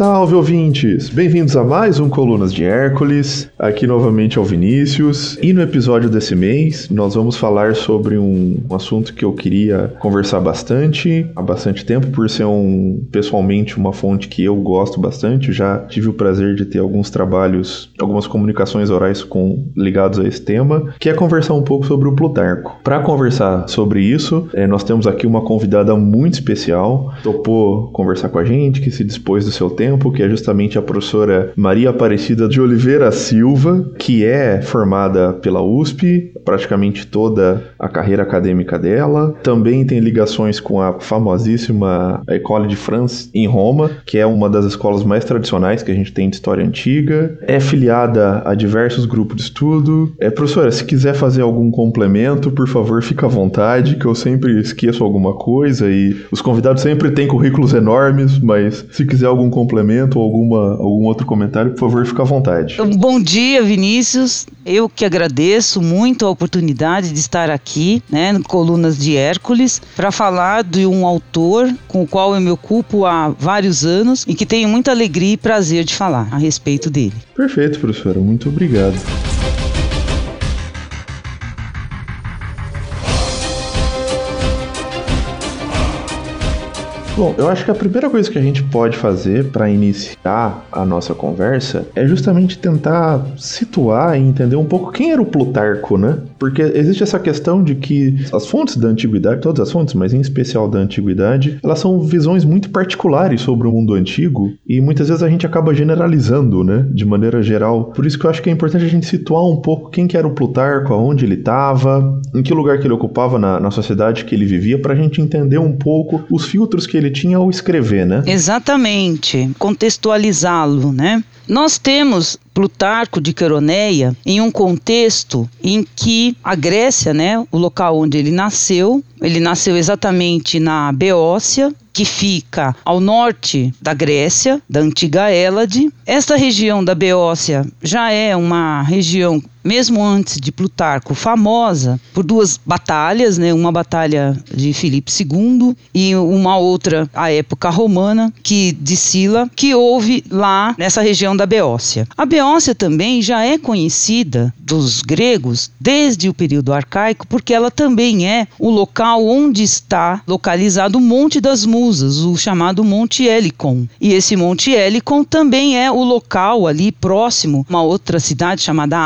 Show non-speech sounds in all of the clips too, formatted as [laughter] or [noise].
Salve ouvintes! Bem-vindos a mais um Colunas de Hércules. Aqui novamente ao Vinícius. E no episódio desse mês, nós vamos falar sobre um, assunto que eu queria conversar bastante há bastante tempo, por ser um pessoalmente uma fonte que eu gosto bastante. Eu já tive o prazer de ter alguns trabalhos, algumas comunicações orais com ligados a esse tema, que é conversar um pouco sobre o Plutarco. Para conversar sobre isso, é, nós temos aqui uma convidada muito especial, topou conversar com a gente, que se dispôs do seu tempo, que é justamente a professora Maria Aparecida de Oliveira Silva, que é formada pela USP, praticamente toda a carreira acadêmica dela. Também tem ligações com a famosíssima École de France em Roma, que é uma das escolas mais tradicionais que a gente tem de história antiga. É filiada a diversos grupos de estudo. É, professora, se quiser fazer algum complemento, por favor, fica à vontade, que eu sempre esqueço alguma coisa e os convidados sempre têm currículos enormes, mas se quiser algum complemento ou alguma, algum outro comentário, por favor, fique à vontade. Bom dia, Vinícius. Eu que agradeço muito a oportunidade de estar aqui, né, no Colunas de Hércules, para falar de um autor com o qual eu me ocupo há vários anos e que tenho muita alegria e prazer de falar a respeito dele. Perfeito, professora. Muito obrigado. Bom, eu acho que a primeira coisa que a gente pode fazer para iniciar a nossa conversa é justamente tentar situar e entender um pouco quem era o Plutarco, né? Porque existe essa questão de que as fontes da antiguidade, todas as fontes, mas em especial da antiguidade, elas são visões muito particulares sobre o mundo antigo e muitas vezes a gente acaba generalizando, né, de maneira geral. Por isso que eu acho que é importante a gente situar um pouco quem que era o Plutarco, aonde ele estava, em que lugar que ele ocupava na, na sociedade que ele vivia, para a gente entender um pouco os filtros que ele tinha ao escrever, né? Exatamente, contextualizá-lo, né? Nós temos Plutarco de Queroneia em um contexto em que a Grécia, né, o local onde ele nasceu, ele nasceu exatamente na Beócia, que fica ao norte da Grécia, da antiga Hélade. Esta região da Beócia já é uma região mesmo antes de Plutarco, famosa por duas batalhas, né? Uma batalha de Filipe II e uma outra à época romana, que de Sila, que houve lá nessa região da Beócia. A Beócia também já é conhecida dos gregos desde o período arcaico, porque ela também é o local onde está localizado o Monte das Musas, o chamado Monte Helicon. E esse Monte Helicon também é o local ali próximo, uma outra cidade chamada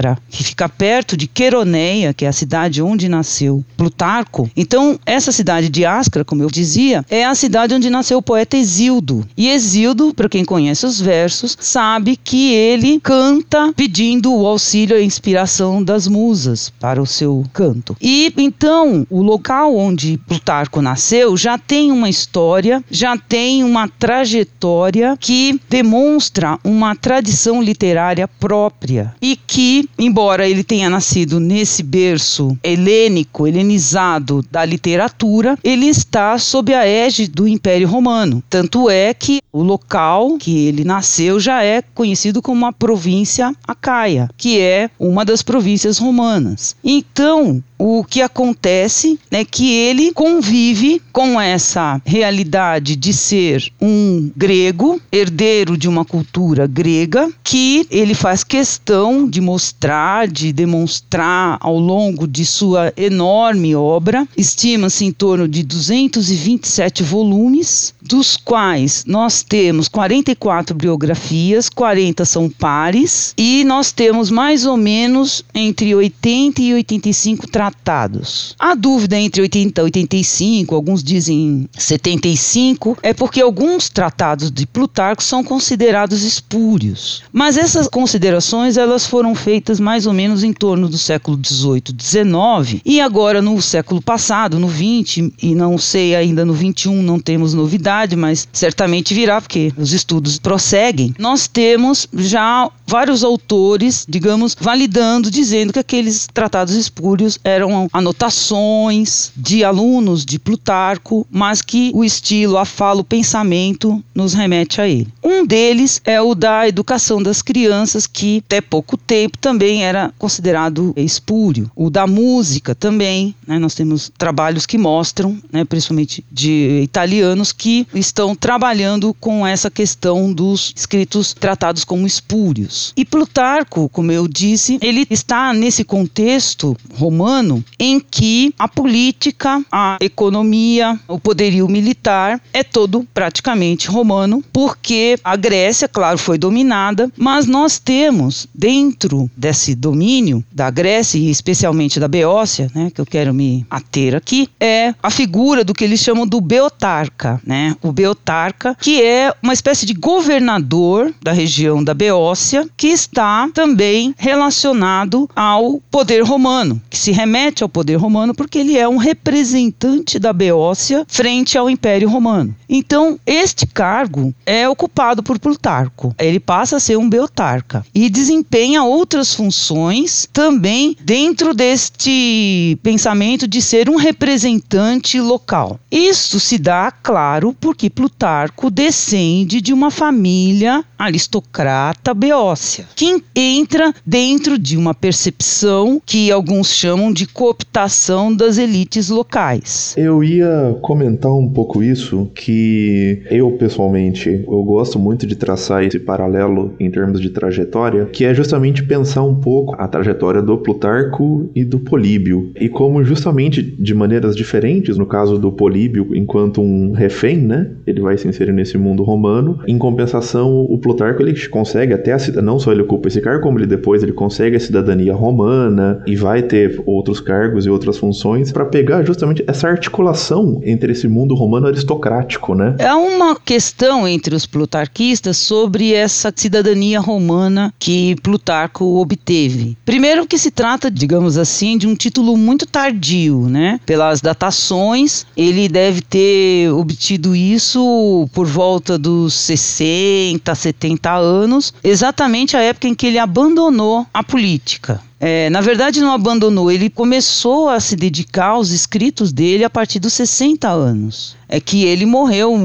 Ascara, que fica perto de Queroneia, que é a cidade onde nasceu Plutarco. Então, essa cidade de Ascara, como eu dizia, é a cidade onde nasceu o poeta Exildo. E Exildo, para quem conhece os versos, sabe que ele canta pedindo o auxílio e a inspiração das musas para o seu canto. E então, o local onde Plutarco nasceu já tem uma história, já tem uma trajetória que demonstra uma tradição literária própria e que, embora ele tenha nascido nesse berço helênico, helenizado da literatura, ele está sob a égide do Império Romano. Tanto é que o local que ele nasceu já é conhecido como a província Acaia, que é uma das províncias romanas. Então, o que acontece é que ele convive com essa realidade de ser um grego, herdeiro de uma cultura grega, que ele faz questão de mostrar, de demonstrar ao longo de sua enorme obra. Estima-se em torno de 227 volumes, dos quais nós temos 44 biografias, 40 são pares, e nós temos mais ou menos entre 80 e 85 tratados. A dúvida entre 80 e 85, alguns dizem 75, é porque alguns tratados de Plutarco são considerados espúrios. Mas essas considerações elas foram feitas mais ou menos em torno do século 18, 19 e agora no século passado, no 20 e não sei ainda no 21 não temos novidade, mas certamente virá porque os estudos prosseguem. Nós temos já vários autores, digamos, validando, dizendo que aqueles tratados espúrios eram eram anotações de alunos de Plutarco, mas que o estilo, a fala, o pensamento nos remete a ele. Um deles é o da educação das crianças, que até pouco tempo também era considerado espúrio. O da música também, né? nós temos trabalhos que mostram, né, principalmente de italianos, que estão trabalhando com essa questão dos escritos tratados como espúrios. E Plutarco, como eu disse, ele está nesse contexto romano em que a política, a economia, o poderio militar é todo praticamente romano, porque a Grécia, claro, foi dominada, mas nós temos dentro desse domínio da Grécia e especialmente da Beócia, né, que eu quero me ater aqui, é a figura do que eles chamam do beotarca, né? O beotarca, que é uma espécie de governador da região da Beócia, que está também relacionado ao poder romano, que se remete ao poder romano porque ele é um representante da Beócia frente ao Império Romano. Então, este cargo é ocupado por Plutarco. Ele passa a ser um beotarca e desempenha outras funções também dentro deste pensamento de ser um representante local. Isso se dá, claro, porque Plutarco descende de uma família aristocrata beócia, que entra dentro de uma percepção que alguns chamam de cooptação das elites locais. Eu ia comentar um pouco isso, que eu pessoalmente eu gosto muito de traçar esse paralelo em termos de trajetória, que é justamente pensar um pouco a trajetória do Plutarco e do Políbio e como justamente de maneiras diferentes, no caso do Políbio enquanto um refém, né, ele vai se inserir nesse mundo romano. Em compensação, o Plutarco ele consegue até a não só ele ocupa esse cargo, como ele depois ele consegue a cidadania romana e vai ter outros cargos e outras funções para pegar justamente essa articulação entre esse mundo romano aristocrático, né? É uma questão entre os plutarquistas sobre essa cidadania romana que Plutarco obteve. Primeiro que se trata, digamos assim, de um título muito tardio, né? Pelas datações, ele deve ter obtido isso por volta dos 60, 70 anos, exatamente a época em que ele abandonou a política. É, na verdade, não abandonou, ele começou a se dedicar aos escritos dele a partir dos 60 anos. É que ele morreu,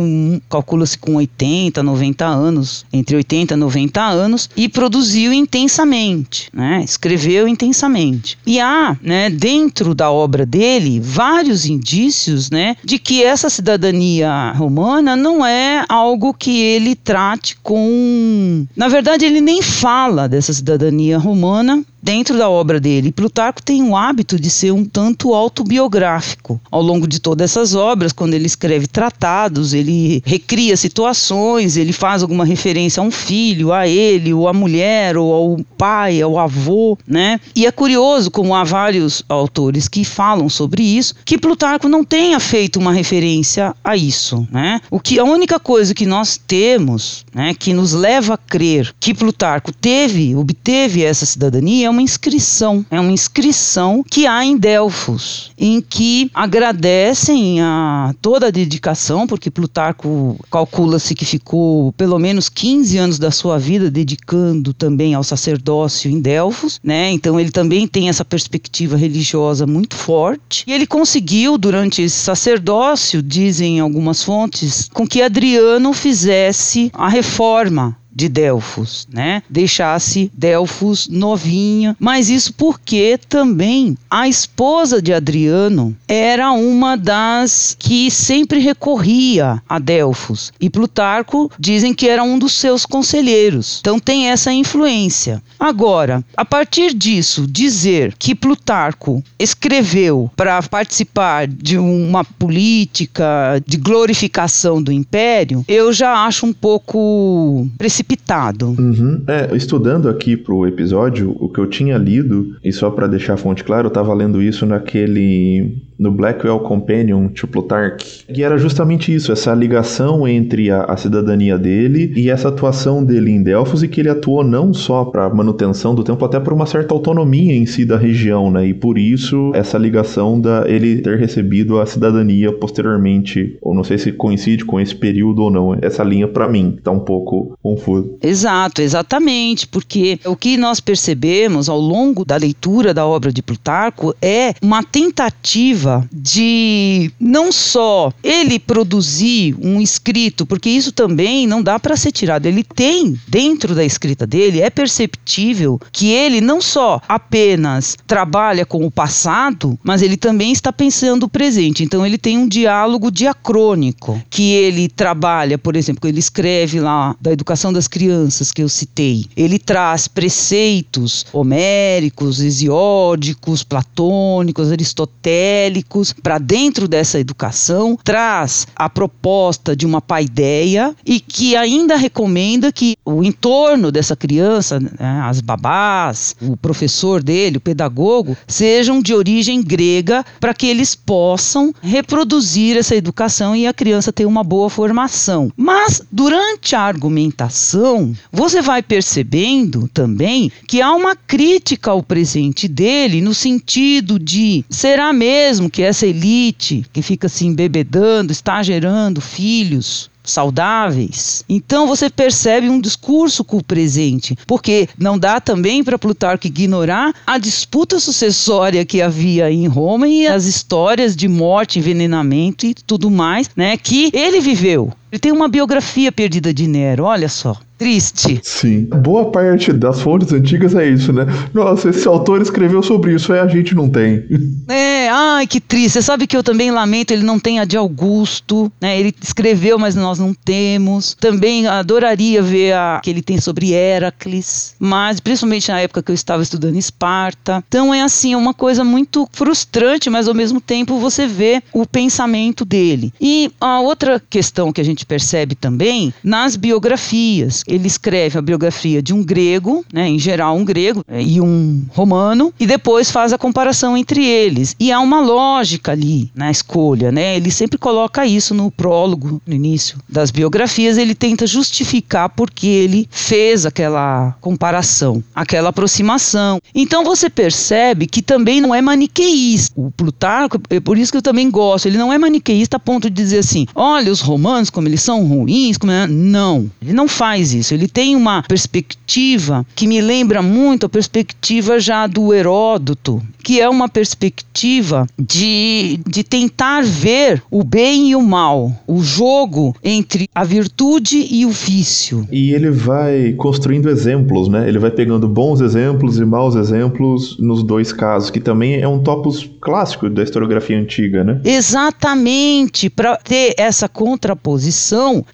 calcula-se com 80, 90 anos, entre 80 e 90 anos, e produziu intensamente, né? escreveu intensamente. E há, né, dentro da obra dele, vários indícios né, de que essa cidadania romana não é algo que ele trate com. Na verdade, ele nem fala dessa cidadania romana dentro da obra dele. Plutarco tem o hábito de ser um tanto autobiográfico. Ao longo de todas essas obras, quando ele escreve tratados, ele recria situações, ele faz alguma referência a um filho, a ele, ou a mulher, ou ao pai, ao avô, né? E é curioso como há vários autores que falam sobre isso, que Plutarco não tenha feito uma referência a isso, né? O que a única coisa que nós temos, né, que nos leva a crer que Plutarco teve, obteve essa cidadania é uma inscrição, é uma inscrição que há em Delfos, em que agradecem a toda a dedicação, porque Plutarco calcula-se que ficou pelo menos 15 anos da sua vida dedicando também ao sacerdócio em Delfos, né? Então ele também tem essa perspectiva religiosa muito forte. E ele conseguiu durante esse sacerdócio, dizem algumas fontes, com que Adriano fizesse a reforma de Delfos, né? Deixasse Delfos novinha, mas isso porque também a esposa de Adriano era uma das que sempre recorria a Delfos e Plutarco dizem que era um dos seus conselheiros. Então tem essa influência. Agora, a partir disso, dizer que Plutarco escreveu para participar de uma política de glorificação do império, eu já acho um pouco precipitado precipitado. Uhum. É, estudando aqui pro episódio, o que eu tinha lido, e só para deixar a fonte clara, eu tava lendo isso naquele no Blackwell Companion to Plutarch. E era justamente isso, essa ligação entre a, a cidadania dele e essa atuação dele em Delfos e que ele atuou não só para manutenção do templo, até por uma certa autonomia em si da região, né? E por isso essa ligação da ele ter recebido a cidadania posteriormente, ou não sei se coincide com esse período ou não. Essa linha para mim tá um pouco confuso. Exato, exatamente, porque o que nós percebemos ao longo da leitura da obra de Plutarco é uma tentativa de não só ele produzir um escrito, porque isso também não dá para ser tirado. Ele tem dentro da escrita dele é perceptível que ele não só apenas trabalha com o passado, mas ele também está pensando o presente. Então ele tem um diálogo diacrônico que ele trabalha, por exemplo, ele escreve lá da educação das crianças que eu citei. Ele traz preceitos homéricos, hesiódicos, platônicos, aristotélicos para dentro dessa educação, traz a proposta de uma paideia e que ainda recomenda que o entorno dessa criança, né, as babás, o professor dele, o pedagogo, sejam de origem grega para que eles possam reproduzir essa educação e a criança ter uma boa formação. Mas durante a argumentação, você vai percebendo também que há uma crítica ao presente dele no sentido de será mesmo que essa elite que fica se embebedando está gerando filhos saudáveis. Então você percebe um discurso com o presente, porque não dá também para Plutarco ignorar a disputa sucessória que havia em Roma e as histórias de morte, envenenamento e tudo mais, né, que ele viveu. Ele tem uma biografia perdida de Nero, olha só triste. Sim. Boa parte das fontes antigas é isso, né? Nossa, esse autor escreveu sobre isso, aí a gente não tem. [laughs] É, ai, que triste. Você sabe que eu também lamento, ele não tem a de Augusto, né? Ele escreveu, mas nós não temos. Também adoraria ver a que ele tem sobre Heracles, mas principalmente na época que eu estava estudando Esparta. Então é assim, é uma coisa muito frustrante, mas ao mesmo tempo você vê o pensamento dele. E a outra questão que a gente percebe também nas biografias ele escreve a biografia de um grego, né, em geral um grego, é, e um romano, e depois faz a comparação entre eles. E há uma lógica ali na escolha, né? Ele sempre coloca isso no prólogo, no início das biografias, ele tenta justificar porque ele fez aquela comparação, aquela aproximação. Então você percebe que também não é maniqueísta. O Plutarco, é por isso que eu também gosto, ele não é maniqueísta a ponto de dizer assim: olha, os romanos, como eles são ruins, como é... não, ele não faz isso. Ele tem uma perspectiva que me lembra muito a perspectiva já do Heródoto, que é uma perspectiva de, de tentar ver o bem e o mal, o jogo entre a virtude e o vício. E ele vai construindo exemplos, né? Ele vai pegando bons exemplos e maus exemplos nos dois casos, que também é um topos clássico da historiografia antiga, né? Exatamente, para ter essa contraposição.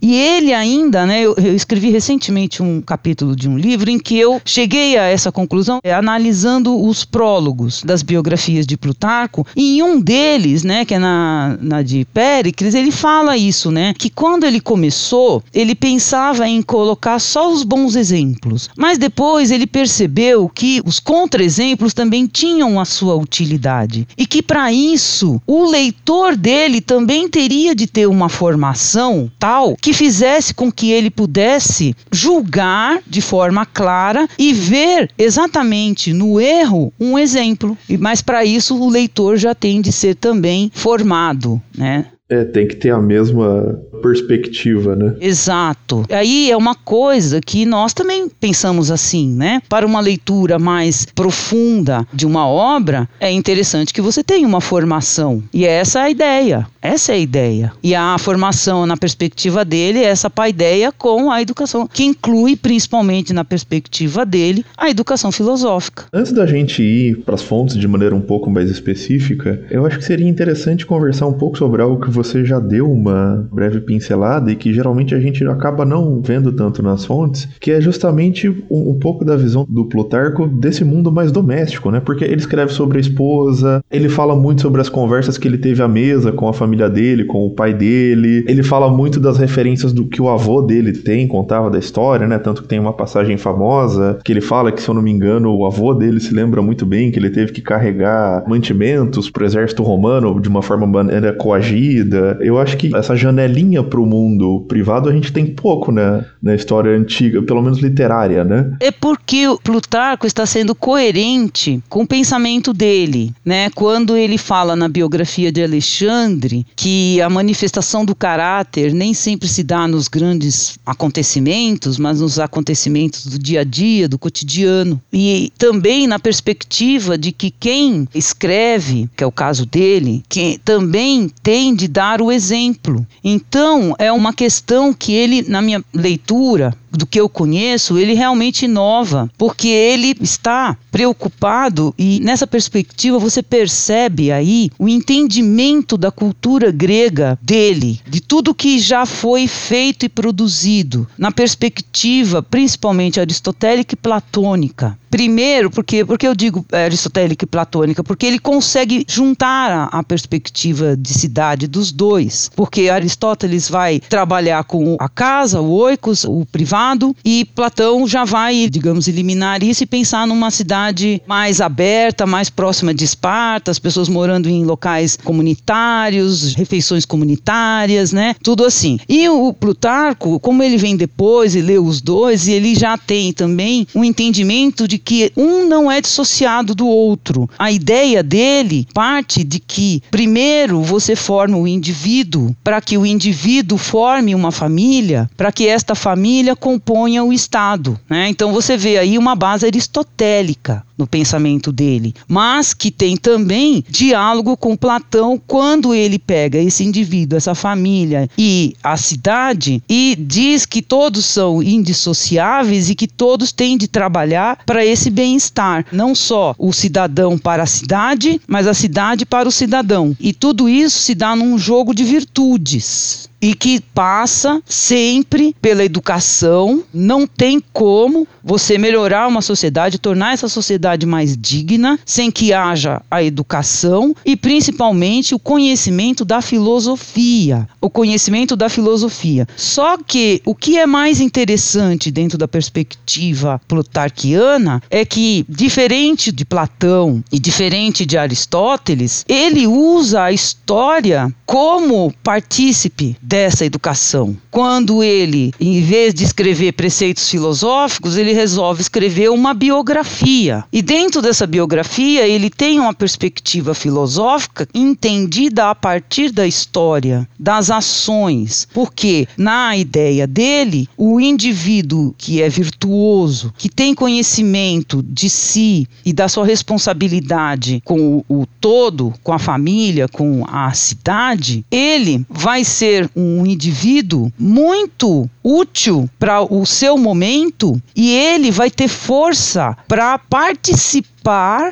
E ele ainda, né? Eu, eu escrevi recentemente um capítulo de um livro em que eu cheguei a essa conclusão é, analisando os prólogos das biografias de Plutarco, e em um deles, né, que é na, na de Péricles, ele fala isso, né, que quando ele começou, ele pensava em colocar só os bons exemplos, mas depois ele percebeu que os contra-exemplos também tinham a sua utilidade e que para isso o leitor dele também teria de ter uma formação tal que fizesse com que ele pudesse julgar de forma clara e ver exatamente no erro um exemplo. Mas para isso o leitor já tem de ser também formado, né? É, tem que ter a mesma perspectiva, né? Exato. Aí é uma coisa que nós também pensamos assim, né? Para uma leitura mais profunda de uma obra, é interessante que você tenha uma formação. E essa é a ideia. Essa é a ideia. E a formação na perspectiva dele é essa paideia com a educação, que inclui principalmente na perspectiva dele a educação filosófica. Antes da gente ir para as fontes de maneira um pouco mais específica, eu acho que seria interessante conversar um pouco sobre algo que você já deu uma breve pincelada e que geralmente a gente acaba não vendo tanto nas fontes, que é justamente um, um pouco da visão do Plutarco desse mundo mais doméstico, né? Porque ele escreve sobre a esposa, ele fala muito sobre as conversas que ele teve à mesa com a família dele, com o pai dele, ele fala muito das referências do que o avô dele tem, contava da história, né? Tanto que tem uma passagem famosa que ele fala que, se eu não me engano, o avô dele se lembra muito bem que ele teve que carregar mantimentos pro exército romano de uma forma maneira coagida. Eu acho que essa janelinha pro mundo privado a gente tem pouco, né? Na história antiga, pelo menos literária, né? É porque o Plutarco está sendo coerente com o pensamento dele, né? Quando ele fala na biografia de Alexandre que a manifestação do caráter nem sempre se dá nos grandes acontecimentos, mas nos acontecimentos do dia a dia, do cotidiano. E também na perspectiva de que quem escreve, que é o caso dele, que também tem de dar o exemplo. Então, é uma questão que ele, na minha leitura, do que eu conheço, ele realmente inova, porque ele está preocupado e nessa perspectiva você percebe aí o entendimento da cultura grega dele, de tudo que já foi feito e produzido, na perspectiva principalmente aristotélica e platônica. Primeiro, porque, porque eu digo é, aristotélica e platônica, porque ele consegue juntar a, a, perspectiva de cidade dos dois. Porque Aristóteles vai trabalhar com a casa, o oikos, o privado, e Platão já vai, digamos, eliminar isso e pensar numa cidade mais aberta, mais próxima de Esparta, as pessoas morando em locais comunitários, refeições comunitárias, né? Tudo assim. E o Plutarco, como ele vem depois e lê os dois, ele já tem também um entendimento de que um não é dissociado do outro. A ideia dele parte de que, primeiro, você forma o indivíduo, para que o indivíduo forme uma família, para que esta família componha o Estado. Né? Então você vê aí uma base aristotélica no pensamento dele, mas que tem também diálogo com Platão quando ele pega esse indivíduo, essa família e a cidade e diz que todos são indissociáveis e que todos têm de trabalhar para esse bem-estar, não só o cidadão para a cidade, mas a cidade para o cidadão. E tudo isso se dá num jogo de virtudes e que passa sempre pela educação. Não tem como você melhorar uma sociedade, tornar essa sociedade mais digna, sem que haja a educação e principalmente o conhecimento da filosofia. O conhecimento da filosofia. Só que o que é mais interessante dentro da perspectiva plutarquiana é que, diferente de Platão e diferente de Aristóteles, ele usa a história como partícipe dessa educação. Quando ele, em vez de escrever preceitos filosóficos, ele resolve escrever uma biografia. E dentro dessa biografia, ele tem uma perspectiva filosófica entendida a partir da história, das ações. Porque, na ideia dele, o indivíduo que é virtuoso, que tem conhecimento de si e da sua responsabilidade com o, o todo, com a família, com a cidade, ele vai ser um indivíduo muito útil para o seu momento e ele vai ter força para participar participe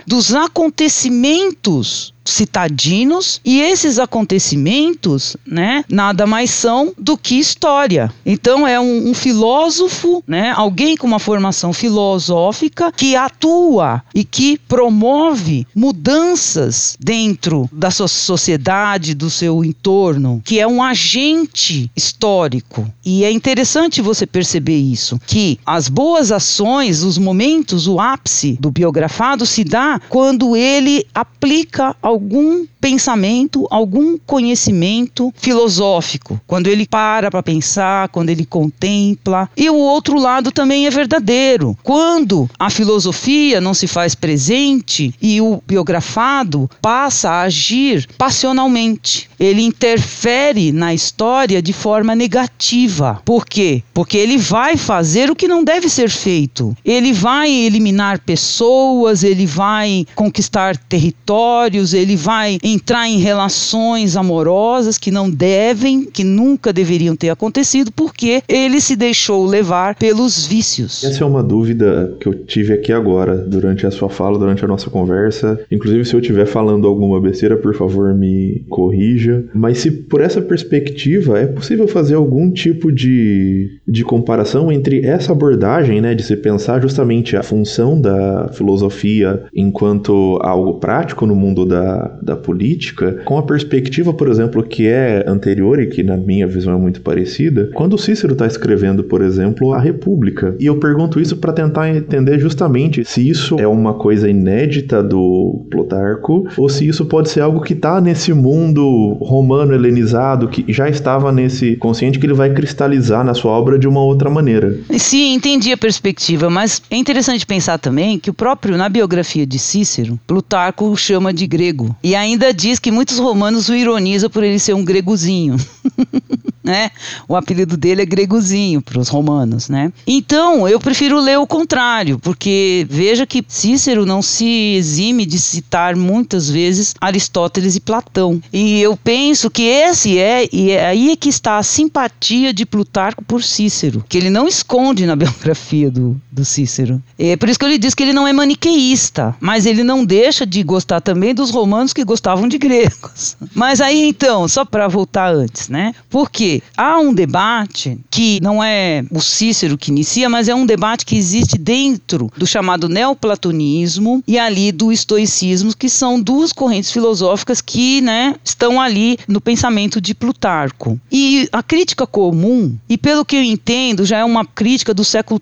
dos acontecimentos citadinos e esses acontecimentos, né, nada mais são do que história. Então é um, um filósofo, né, alguém com uma formação filosófica que atua e que promove mudanças dentro da sua sociedade, do seu entorno, que é um agente histórico. E é interessante você perceber isso, que as boas ações, os momentos, o ápice do biografado se dá quando ele aplica algum pensamento, algum conhecimento filosófico, quando ele para para pensar, quando ele contempla. E o outro lado também é verdadeiro. Quando a filosofia não se faz presente e o biografado passa a agir passionalmente, ele interfere na história de forma negativa. Por quê? Porque ele vai fazer o que não deve ser feito. Ele vai eliminar pessoas, ele vai conquistar territórios, ele vai entrar em relações amorosas que não devem, que nunca deveriam ter acontecido, porque ele se deixou levar pelos vícios. Essa é uma dúvida que eu tive aqui agora, durante a sua fala, durante a nossa conversa. Inclusive, se eu estiver falando alguma besteira, por favor, me corrija. Mas se por essa perspectiva, é possível fazer algum tipo de, de comparação entre essa abordagem, né, de se pensar justamente a função da filosofia enquanto algo prático no mundo da, da política, com a perspectiva, por exemplo, que é anterior e que na minha visão é muito parecida, quando Cícero está escrevendo, por exemplo, a República. E eu pergunto isso para tentar entender justamente se isso é uma coisa inédita do Plutarco ou se isso pode ser algo que está nesse mundo romano helenizado que já estava nesse consciente que ele vai cristalizar na sua obra de uma outra maneira. Sim, entendi a perspectiva, mas é interessante pensar também que o próprio na biografia de Cícero, Plutarco o chama de grego e ainda diz que muitos romanos o ironizam por ele ser um gregozinho. [laughs] né? O apelido dele é gregozinho para os romanos, né? Então, eu prefiro ler o contrário, porque veja que Cícero não se exime de citar muitas vezes Aristóteles e Platão. E eu penso que esse é e é aí é que está a simpatia de Plutarco por Cícero, que ele não esconde na [laughs] biografia do, do Cícero. É por isso que eu lhe disse que ele não é maniqueísta, mas ele não deixa de gostar também dos romanos que gostavam de gregos. [laughs] Mas aí então, só para voltar antes, né? Porque há um debate que não é o Cícero que inicia, mas é um debate que existe dentro do chamado neoplatonismo e ali do estoicismo, que são duas correntes filosóficas que né, estão ali no pensamento de Plutarco. E a crítica comum, e pelo que eu entendo, já é uma crítica do século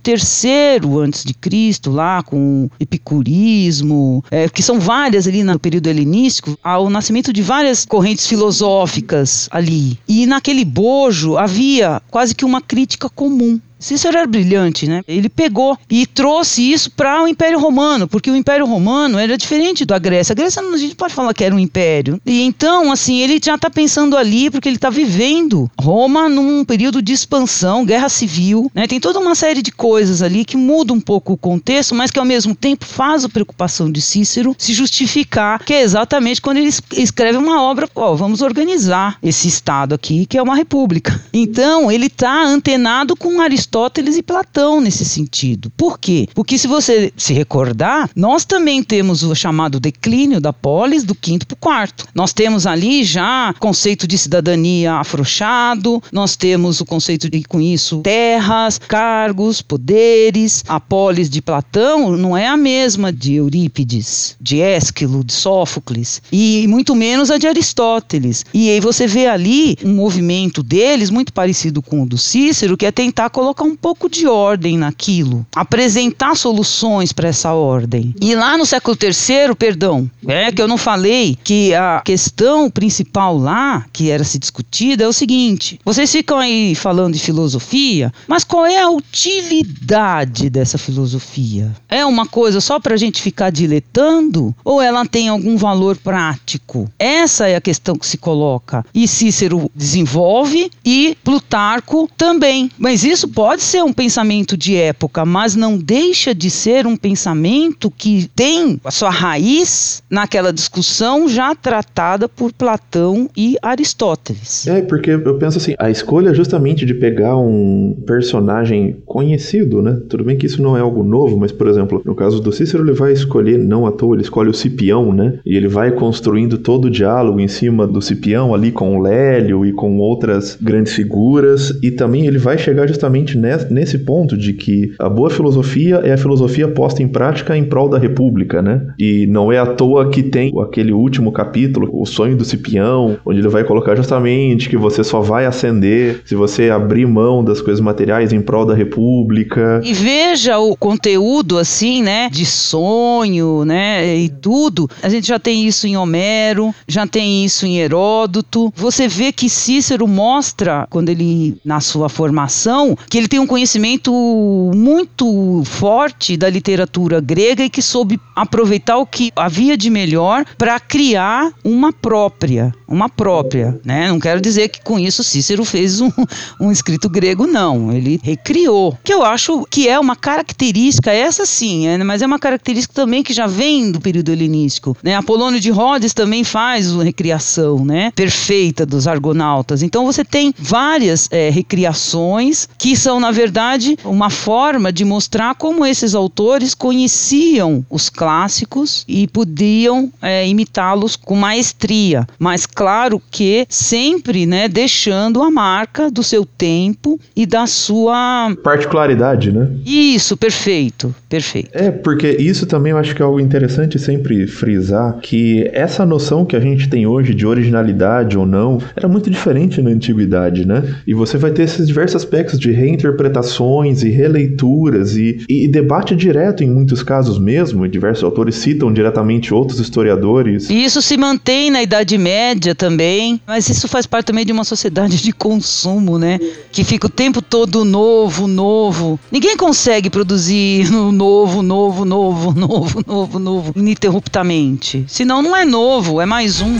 III antes de Cristo, lá com epicurismo, é, que são várias ali no período helenístico, ao nascimento de várias correntes filosóficas ali. E naquele bojo havia quase que uma crítica comum Cícero era brilhante, né? Ele pegou e trouxe isso para o Império Romano, porque o Império Romano era diferente da Grécia. A Grécia a gente pode falar que era um império. E então, assim, ele já está pensando ali porque ele está vivendo Roma num período de expansão, guerra civil, né? Tem toda uma série de coisas ali que muda um pouco o contexto, mas que ao mesmo tempo faz a preocupação de Cícero se justificar, que é exatamente quando ele escreve uma obra, ó, vamos organizar esse estado aqui, que é uma república. Então, ele está antenado com Aristóteles Aristóteles e Platão nesse sentido. Por quê? Porque se você se recordar, nós também temos o chamado declínio da polis do quinto para o quarto. Nós temos ali já conceito de cidadania afrouxado, nós temos o conceito de, com isso, terras, cargos, poderes. A polis de Platão não é a mesma de Eurípides, de Ésquilo, de Sófocles, e muito menos a de Aristóteles. E aí você vê ali um movimento deles muito parecido com o do Cícero, que é tentar colocar colocar um pouco de ordem naquilo, apresentar soluções para essa ordem. E lá no século III, perdão, é que eu não falei que a questão principal lá, que era se discutida, é o seguinte: vocês ficam aí falando de filosofia, mas qual é a utilidade dessa filosofia? É uma coisa só para a gente ficar diletando ou ela tem algum valor prático? Essa é a questão que se coloca. E Cícero desenvolve e Plutarco também. Mas isso pode pode ser um pensamento de época, mas não deixa de ser um pensamento que tem a sua raiz naquela discussão já tratada por Platão e Aristóteles. É, porque eu penso assim, a escolha justamente de pegar um personagem conhecido, né? Tudo bem que isso não é algo novo, mas por exemplo, no caso do Cícero, ele vai escolher, não à toa, ele escolhe o Cipião, né? E ele vai construindo todo o diálogo em cima do Cipião ali com o Lélio e com outras grandes figuras, e também ele vai chegar justamente nesse ponto de que a boa filosofia é a filosofia posta em prática em prol da república, né? E não é à toa que tem aquele último capítulo, o sonho do Cipião, onde ele vai colocar justamente que você só vai ascender se você abrir mão das coisas materiais em prol da república. E veja o conteúdo assim, né, de sonho, né, e tudo. A gente já tem isso em Homero, já tem isso em Heródoto. Você vê que Cícero mostra quando ele na sua formação que ele ele tem um conhecimento muito forte da literatura grega e que soube aproveitar o que havia de melhor para criar uma própria, uma própria, né? Não quero dizer que com isso Cícero fez um, [laughs] um escrito grego, não. Ele recriou, que eu acho que é uma característica, essa sim, é, mas é uma característica também que já vem do período helenístico, né? Apolônio de Rhodes também faz uma recriação, né? Perfeita dos argonautas. Então você tem várias é, recriações que são, na verdade, uma forma de mostrar como esses autores conheciam os clássicos e podiam é, imitá-los com maestria. Mas claro que sempre, né, deixando a marca do seu tempo e da sua particularidade, né? Isso, perfeito, perfeito. É, porque isso também eu acho que é algo interessante sempre frisar que essa noção que a gente tem hoje de originalidade ou não era muito diferente na antiguidade, né? E você vai ter esses diversos aspectos de reinterpretações e releituras e, e debate direto em muitos casos mesmo, e diversos autores citam diretamente outros historiadores. E isso se mantém na Idade Média também, mas isso faz parte também de uma sociedade de consumo, né? Que fica o tempo todo novo, novo. Ninguém consegue produzir [laughs] novo, novo, novo, [laughs] novo, novo, novo, ininterruptamente. Senão não é novo, é mais um.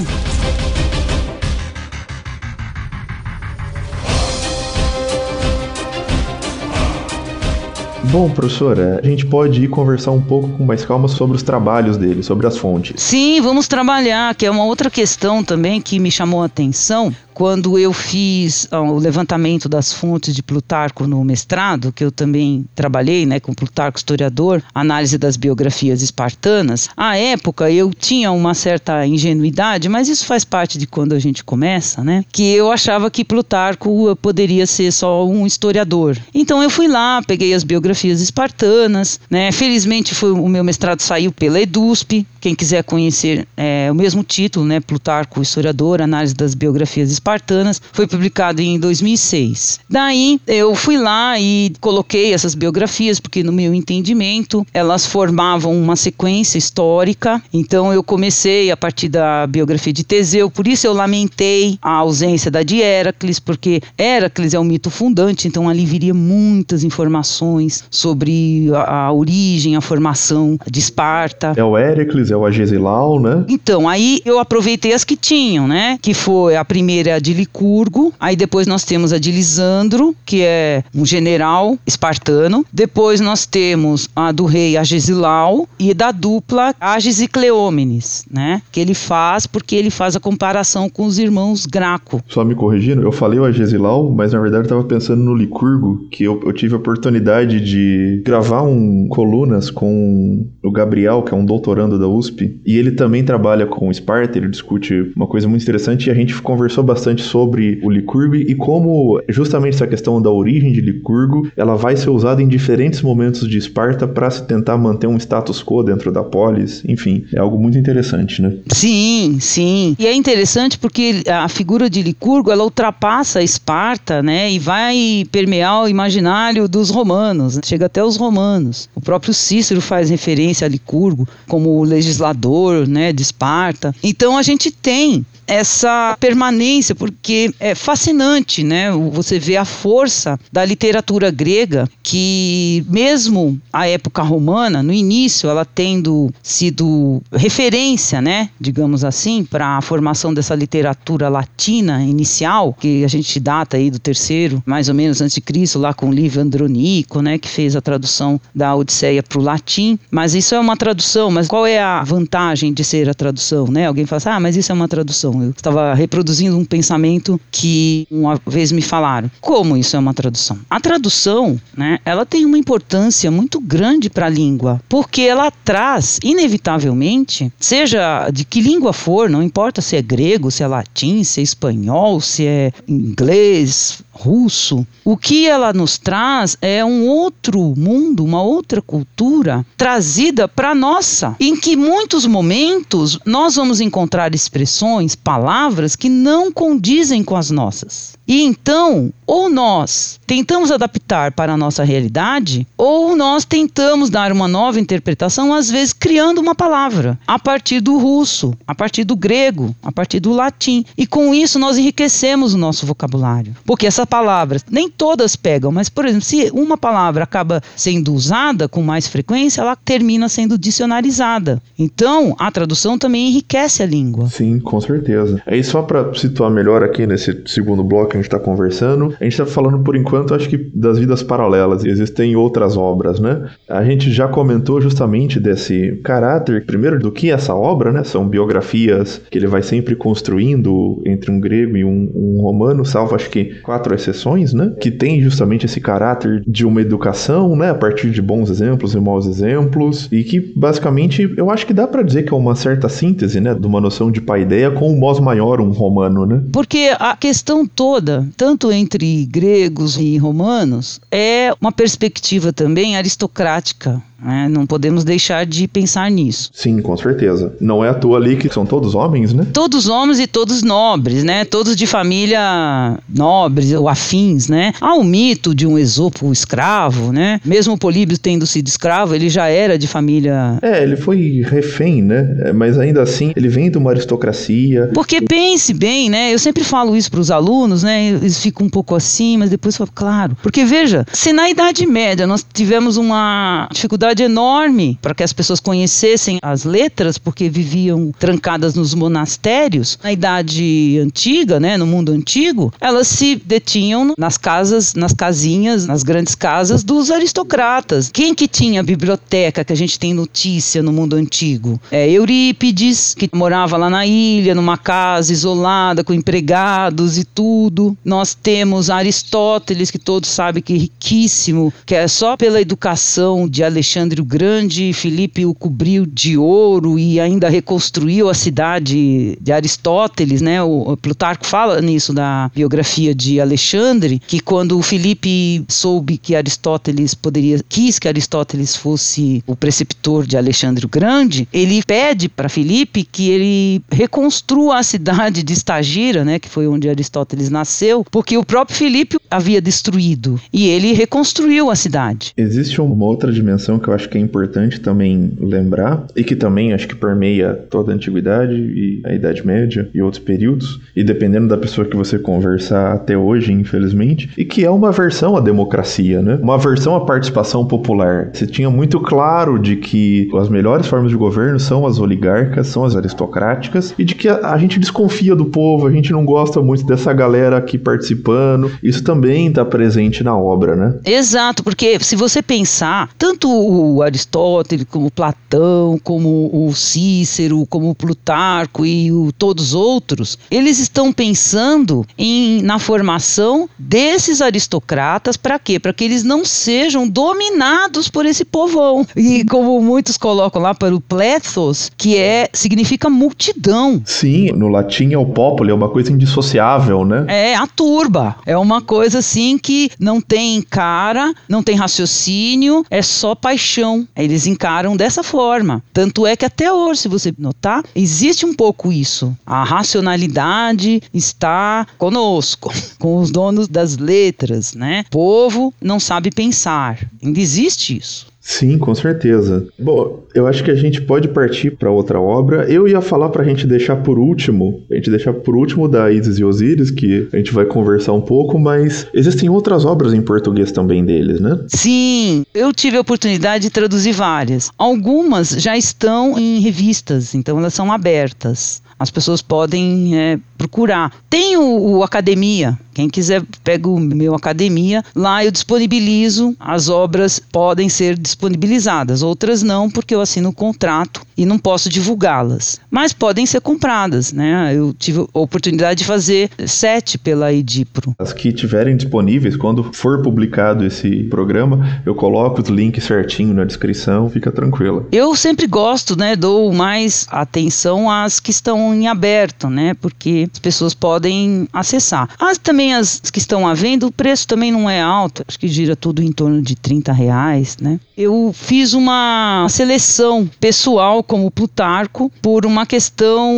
Bom, professora, a gente pode ir conversar um pouco com mais calma sobre os trabalhos dele, sobre as fontes. Sim, vamos trabalhar, que é uma outra questão também que me chamou a atenção quando eu fiz ó, o levantamento das fontes de Plutarco no mestrado, que eu também trabalhei né, com Plutarco historiador, análise das biografias espartanas, à época eu tinha uma certa ingenuidade, mas isso faz parte de quando a gente começa, né? Que eu achava que Plutarco poderia ser só um historiador. Então eu fui lá, peguei as biografias espartanas, né? Felizmente foi, o meu mestrado saiu pela EDUSP, quem quiser conhecer é, o mesmo título, né? Plutarco, historiador, análise das biografias espartanas foi publicado em 2006. Daí eu fui lá e coloquei essas biografias, porque no meu entendimento elas formavam uma sequência histórica. Então eu comecei a partir da biografia de Teseu, por isso eu lamentei a ausência da de Heracles, porque Heracles é o mito fundante, então ali viria muitas informações sobre a, a origem, a formação de Esparta. É o Heracles, é o Agesilau, né? Então, aí eu aproveitei as que tinham, né? Que foi a primeira a de Licurgo, aí depois nós temos a de Lisandro, que é um general espartano. Depois nós temos a do rei Agesilau e da dupla Ages e Cleómenes, né? Que ele faz porque ele faz a comparação com os irmãos Graco. Só me corrigindo, eu falei o Agesilau, mas na verdade eu estava pensando no Licurgo, que eu, eu tive a oportunidade de gravar um colunas com o Gabriel, que é um doutorando da USP, e ele também trabalha com Esparta, ele discute uma coisa muito interessante e a gente conversou bastante bastante sobre o Licurgo e como justamente essa questão da origem de Licurgo, ela vai ser usada em diferentes momentos de Esparta para se tentar manter um status quo dentro da polis. Enfim, é algo muito interessante, né? Sim, sim. E é interessante porque a figura de Licurgo, ela ultrapassa a Esparta, né, e vai permear o imaginário dos romanos, né? chega até os romanos. O próprio Cícero faz referência a Licurgo como o legislador, né, de Esparta. Então a gente tem essa permanência, porque é fascinante, né? Você vê a força da literatura grega, que mesmo a época romana, no início, ela tendo sido referência, né? Digamos assim, para a formação dessa literatura latina inicial, que a gente data aí do terceiro, mais ou menos antes de Cristo, lá com o livro Andronico, né? Que fez a tradução da Odisseia para o latim. Mas isso é uma tradução, mas qual é a vantagem de ser a tradução, né? Alguém fala assim, ah, mas isso é uma tradução. Eu estava reproduzindo um pensamento que uma vez me falaram. Como isso é uma tradução? A tradução, né, ela tem uma importância muito grande para a língua, porque ela traz, inevitavelmente, seja de que língua for, não importa se é grego, se é latim, se é espanhol, se é inglês, russo, o que ela nos traz é um outro mundo, uma outra cultura trazida para nossa, em que muitos momentos nós vamos encontrar expressões, palavras que não condizem com as nossas. E então, ou nós tentamos adaptar para a nossa realidade, ou nós tentamos dar uma nova interpretação, às vezes criando uma palavra a partir do russo, a partir do grego, a partir do latim. E com isso nós enriquecemos o nosso vocabulário. Porque essas palavras, nem todas pegam, mas, por exemplo, se uma palavra acaba sendo usada com mais frequência, ela termina sendo dicionarizada. Então, a tradução também enriquece a língua. Sim, com certeza. Aí, só para situar melhor aqui nesse segundo bloco que a gente está conversando, a gente está falando por enquanto, acho que das vidas paralelas. Existem outras obras, né? A gente já comentou justamente desse caráter, primeiro, do que é essa obra, né? São biografias que ele vai sempre construindo entre um grego e um, um romano, salvo acho que quatro exceções, né? Que tem justamente esse caráter de uma educação, né? A partir de bons exemplos e maus exemplos, e que basicamente eu acho que dá para dizer que é uma certa síntese, né? De uma noção de paideia com o mos maior, um romano, né? Porque a questão toda, tanto entre gregos e romanos, é uma perspectiva também aristocrática. Né? Não podemos deixar de pensar nisso. Sim, com certeza. Não é à toa ali que são todos homens, né? Todos homens e todos nobres, né? Todos de família nobres ou afins, né? Há o mito de um Esopo escravo, né? Mesmo Políbio tendo sido escravo, ele já era de família. É, ele foi refém, né? Mas ainda assim, ele vem de uma aristocracia. Porque pense bem, né? Eu sempre falo isso para os alunos, né? Eles ficam um pouco assim, mas depois falo, claro. Porque veja, se na Idade Média nós tivemos uma dificuldade dificuldade enorme para que as pessoas conhecessem as letras, porque viviam trancadas nos monastérios. Na idade antiga, né, no mundo antigo, elas se detinham nas casas, nas casinhas, nas grandes casas dos aristocratas. Quem que tinha a biblioteca que a gente tem notícia no mundo antigo? É Eurípides, que morava lá na ilha, numa casa isolada, com empregados e tudo. Nós temos Aristóteles, que todos sabem que é riquíssimo, que é só pela educação de Alexandre Alexandre o Grande, Filipe o cobriu de ouro e ainda reconstruiu a cidade de Aristóteles, né? O Plutarco fala nisso da biografia de Alexandre, que quando o Filipe soube que Aristóteles poderia, quis que Aristóteles fosse o preceptor de Alexandre o Grande, ele pede para Filipe que ele reconstrua a cidade de Estagira, né, que foi onde Aristóteles nasceu, porque o próprio Filipe havia destruído e ele reconstruiu a cidade. Existe uma outra dimensão que que eu acho que é importante também lembrar, e que também acho que permeia toda a antiguidade e a Idade Média e outros períodos, e dependendo da pessoa que você conversar até hoje, infelizmente, e que é uma versão à democracia, né? Uma versão à participação popular. Você tinha muito claro de que as melhores formas de governo são as oligarcas, são as aristocráticas, e de que a, a gente desconfia do povo, a gente não gosta muito dessa galera aqui participando. Isso também está presente na obra, né? Exato, porque se você pensar, tanto o o Aristóteles, como Platão, como o Cícero, como Plutarco e o, todos os outros, eles estão pensando em, na formação desses aristocratas para quê? Para que eles não sejam dominados por esse povão. E como muitos colocam lá para o plethos, que é significa multidão. Sim, no latim é o popolo, é uma coisa indissociável, né? É, a turba. É uma coisa assim que não tem cara, não tem raciocínio, é só paixão paixão. Eles encaram dessa forma. Tanto é que até hoje, se você notar, existe um pouco isso. A racionalidade está conosco, [laughs] com os donos das letras, né? O povo não sabe pensar. Ainda existe isso. Sim, com certeza. Bom, eu acho que a gente pode partir para outra obra. Eu ia falar para a gente deixar por último, a gente deixar por último da Isis e Osíris, que a gente vai conversar um pouco, mas existem outras obras em português também deles, né? Sim, eu tive a oportunidade de traduzir várias. Algumas já estão em revistas, então elas são abertas. As pessoas podem é, procurar. Tem o, o, Academia, quem quiser pega o meu Academia, lá eu disponibilizo, as obras podem ser disponibilizadas, outras não, porque eu assino um contrato e não posso divulgá-las. Mas podem ser compradas, né? Eu tive a oportunidade de fazer sete pela Edipro. As que tiverem disponíveis, quando for publicado esse programa, eu coloco os links certinho na descrição, fica tranquila. Eu sempre gosto, né, dou mais atenção às que estão em aberto, né? Porque as pessoas podem acessar. As também as que estão à venda, o preço também não é alto, acho que gira tudo em torno de 30 reais, né? Eu fiz uma seleção pessoal como Plutarco por uma questão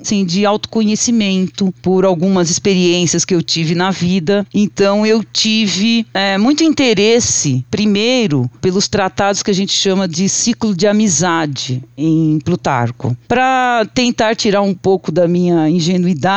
assim, de autoconhecimento, por algumas experiências que eu tive na vida. Então eu tive é, muito interesse, primeiro, pelos tratados que a gente chama de ciclo de amizade em Plutarco, para tentar tirar um pouco da minha ingenuidade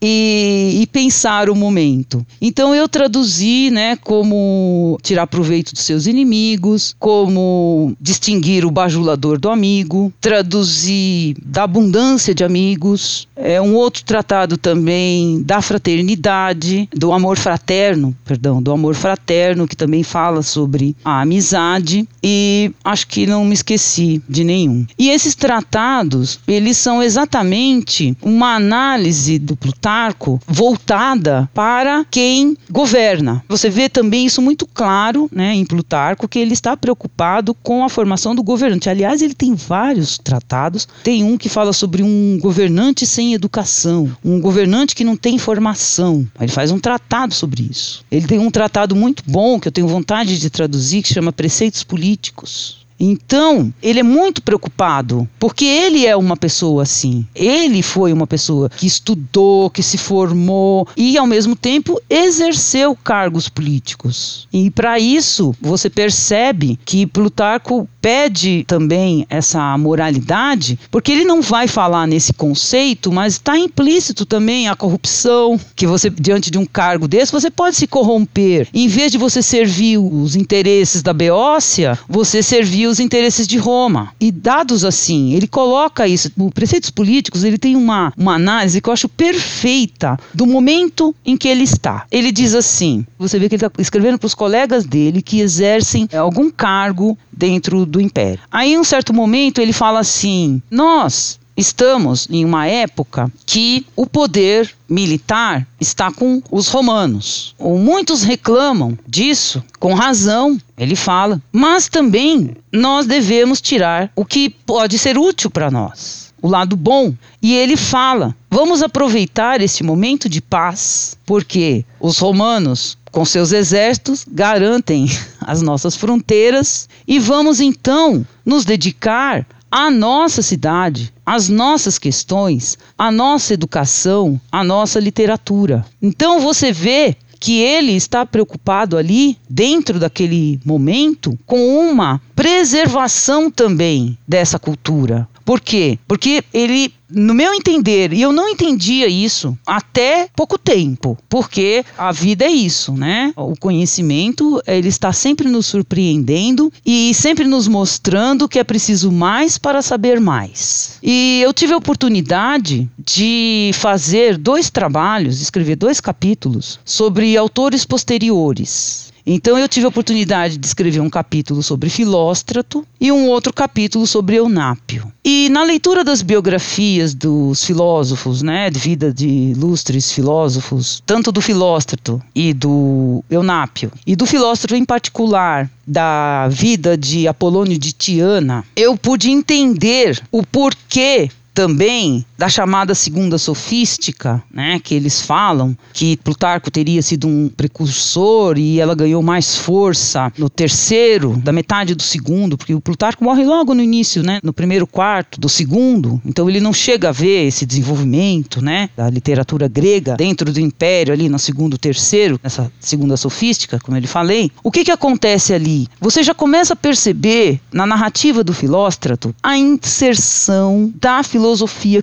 e, e pensar o momento. Então eu traduzi, né, como tirar proveito dos seus inimigos, como distinguir o bajulador do amigo, traduzir da abundância de amigos, é um outro tratado também da fraternidade, do amor fraterno, perdão, do amor fraterno que também fala sobre a amizade e acho que não me esqueci de nenhum. E esses tratados, eles são exatamente uma análise do Plutarco voltada para quem governa. Você vê também isso muito claro, né, em Plutarco que ele está preocupado com a formação do governante. Aliás, ele tem vários tratados. Tem um que fala sobre um governante sem educação, um governante que não tem formação. Ele faz um tratado sobre isso. Ele tem um tratado muito bom que eu tenho vontade de traduzir que chama Preceitos Políticos. Então, ele é muito preocupado, porque ele é uma pessoa assim. Ele foi uma pessoa que estudou, que se formou e, ao mesmo tempo, exerceu cargos políticos. E, para isso, você percebe que Plutarco pede também essa moralidade, porque ele não vai falar nesse conceito, mas está implícito também a corrupção, que você, diante de um cargo desse, você pode se corromper. Em vez de você servir os interesses da Beócia, você serviu os interesses de Roma. E dados assim, ele coloca isso. O Preceitos Políticos, ele tem uma, uma análise que eu acho perfeita do momento em que ele está. Ele diz assim, você vê que ele está escrevendo para os colegas dele que exercem é, algum cargo dentro do império. Aí, em um certo momento, ele fala assim: nós estamos em uma época que o poder militar está com os romanos. Muitos reclamam disso, com razão, ele fala, mas também nós devemos tirar o que pode ser útil para nós. O lado bom. E ele fala: vamos aproveitar esse momento de paz, porque os romanos com seus exércitos, garantem [laughs] as nossas fronteiras e vamos então nos dedicar à nossa cidade, às nossas questões, à nossa educação, à nossa literatura. Então você vê que ele está preocupado ali, dentro daquele momento, com uma preservação também dessa cultura. Por quê? Porque ele, no meu entender, e eu não entendia isso até pouco tempo, porque a vida é isso, né? O conhecimento, ele está sempre nos surpreendendo e sempre nos mostrando que é preciso mais para saber mais. E eu tive a oportunidade de fazer dois trabalhos, escrever dois capítulos sobre autores posteriores. Então eu tive a oportunidade de escrever um capítulo sobre Filóstrato e um outro capítulo sobre Eunápio. E na leitura das biografias dos filósofos, né, de vida de ilustres filósofos, tanto do Filóstrato e do Eunápio, e do Filóstrato em particular, da vida de Apolônio de Tiana, eu pude entender o porquê também da chamada segunda sofística, né, que eles falam que Plutarco teria sido um precursor e ela ganhou mais força no terceiro, da metade do segundo, porque o Plutarco morre logo no início, né, no primeiro quarto do segundo, então ele não chega a ver esse desenvolvimento, né, da literatura grega dentro do império ali no segundo, terceiro, nessa segunda sofística, como eu lhe falei. O que que acontece ali? Você já começa a perceber na narrativa do Filóstrato a inserção da filosofia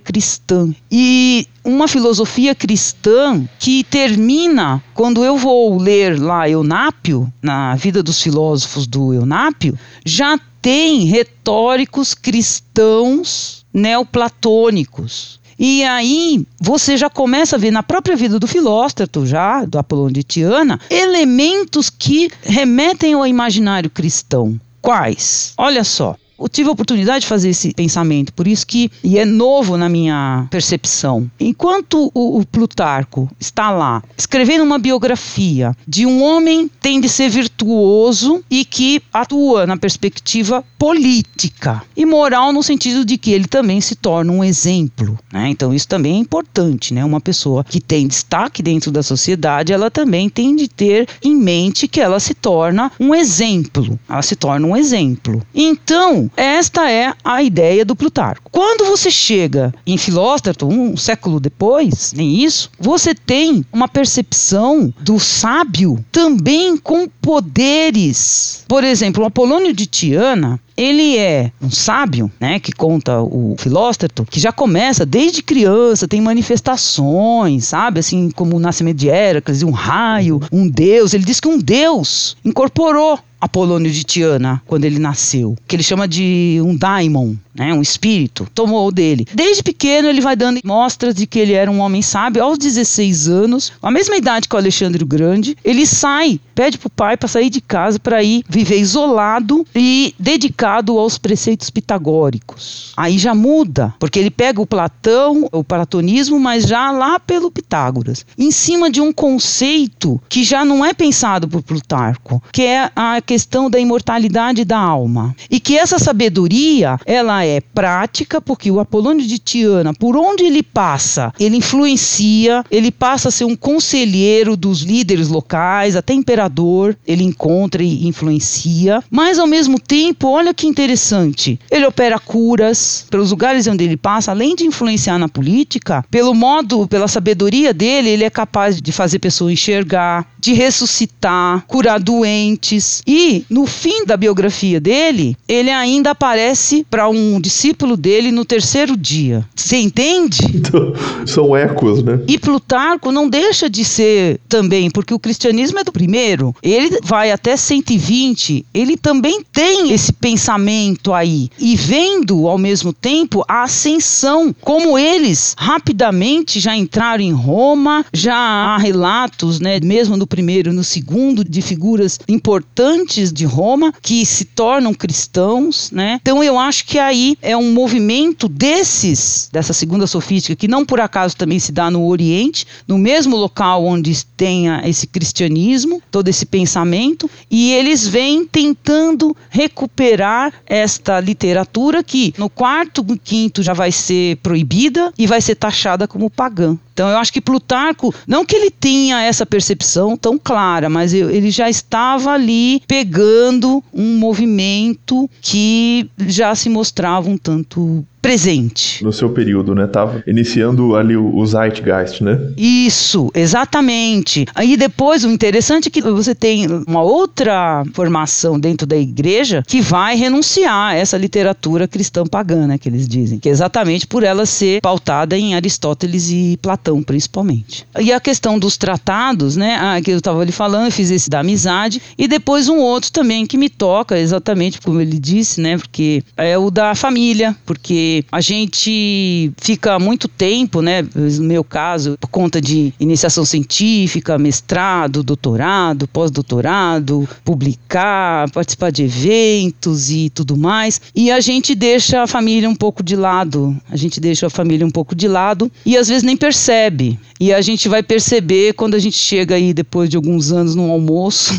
cristã cristã. E uma filosofia cristã que termina, quando eu vou ler lá Eunápio, na vida dos filósofos do Eunápio, já tem retóricos cristãos neoplatônicos. E aí você já começa a ver na própria vida do Filóstrato, já, do Apolônio de Tiana, elementos que remetem ao imaginário cristão. Quais? Olha só. Eu tive a oportunidade de fazer esse pensamento, por isso que, e é novo na minha percepção. Enquanto o, o Plutarco está lá escrevendo uma biografia de um homem tem de ser virtuoso e que atua na perspectiva política e moral no sentido de que ele também se torna um exemplo. Né? Então isso também é importante, né? Uma pessoa que tem destaque dentro da sociedade, ela também tem de ter em mente que ela se torna um exemplo. Ela se torna um exemplo. Então esta é a ideia do Plutarco. Quando você chega em Filóstrato, um século depois, nem isso, você tem uma percepção do sábio também com poderes. Por exemplo, o Apolônio de Tiana, ele é um sábio, né, que conta o Filóstrato, que já começa desde criança, tem manifestações, sabe, assim como o nascimento de Héracles, um raio, um deus. Ele diz que um deus incorporou Apolônio de Tiana quando ele nasceu, que ele chama de um daimon, né, um espírito, tomou dele. Desde pequeno ele vai dando mostras de que ele era um homem sábio. Aos 16 anos, a mesma idade que o Alexandre o Grande, ele sai, pede pro pai para sair de casa para ir viver isolado e dedicado aos preceitos pitagóricos. Aí já muda, porque ele pega o Platão, o platonismo, mas já lá pelo Pitágoras, em cima de um conceito que já não é pensado por Plutarco, que é a questão da imortalidade da alma. E que essa sabedoria, ela é prática, porque o Apolônio de Tiana, por onde ele passa, ele influencia, ele passa a ser um conselheiro dos líderes locais, até imperador, ele encontra e influencia. Mas ao mesmo tempo, olha que interessante, ele opera curas pelos lugares onde ele passa, além de influenciar na política, pelo modo, pela sabedoria dele, ele é capaz de fazer pessoas enxergar, de ressuscitar, curar doentes. E no fim da biografia dele, ele ainda aparece para um discípulo dele no terceiro dia. Você entende? Então, são ecos, né? E Plutarco não deixa de ser também, porque o cristianismo é do primeiro. Ele vai até 120, ele também tem esse pensamento aí. E vendo ao mesmo tempo a ascensão, como eles rapidamente já entraram em Roma, já há relatos, né, mesmo no primeiro, no segundo, de figuras importantes de Roma que se tornam cristãos, né? Então eu acho que aí é um movimento desses, dessa segunda sofística, que não por acaso também se dá no Oriente, no mesmo local onde tenha esse cristianismo, todo esse pensamento, e eles vêm tentando recuperar esta literatura que no quarto, quinto já vai ser proibida e vai ser taxada como pagã. Então eu acho que Plutarco, não que ele tenha essa percepção tão clara, mas ele já estava ali pegando um movimento que já se mostrava um tanto presente. No seu período, né? Tava iniciando ali o, o Zeitgeist, né? Isso, exatamente. Aí depois, o interessante é que você tem uma outra formação dentro da igreja que vai renunciar a essa literatura cristã pagã, né, que eles dizem, que é exatamente por ela ser pautada em Aristóteles e Platão, principalmente. E a questão dos tratados, né, ah, que eu estava ali falando, eu fiz esse da amizade, e depois um outro também que me toca, exatamente como ele disse, né, porque é o da família, porque a gente fica muito tempo, né, no meu caso, por conta de iniciação científica, mestrado, doutorado, pós-doutorado, publicar, participar de eventos e tudo mais, e a gente deixa a família um pouco de lado, a gente deixa a família um pouco de lado e às vezes nem percebe. E a gente vai perceber quando a gente chega aí depois de alguns anos no almoço.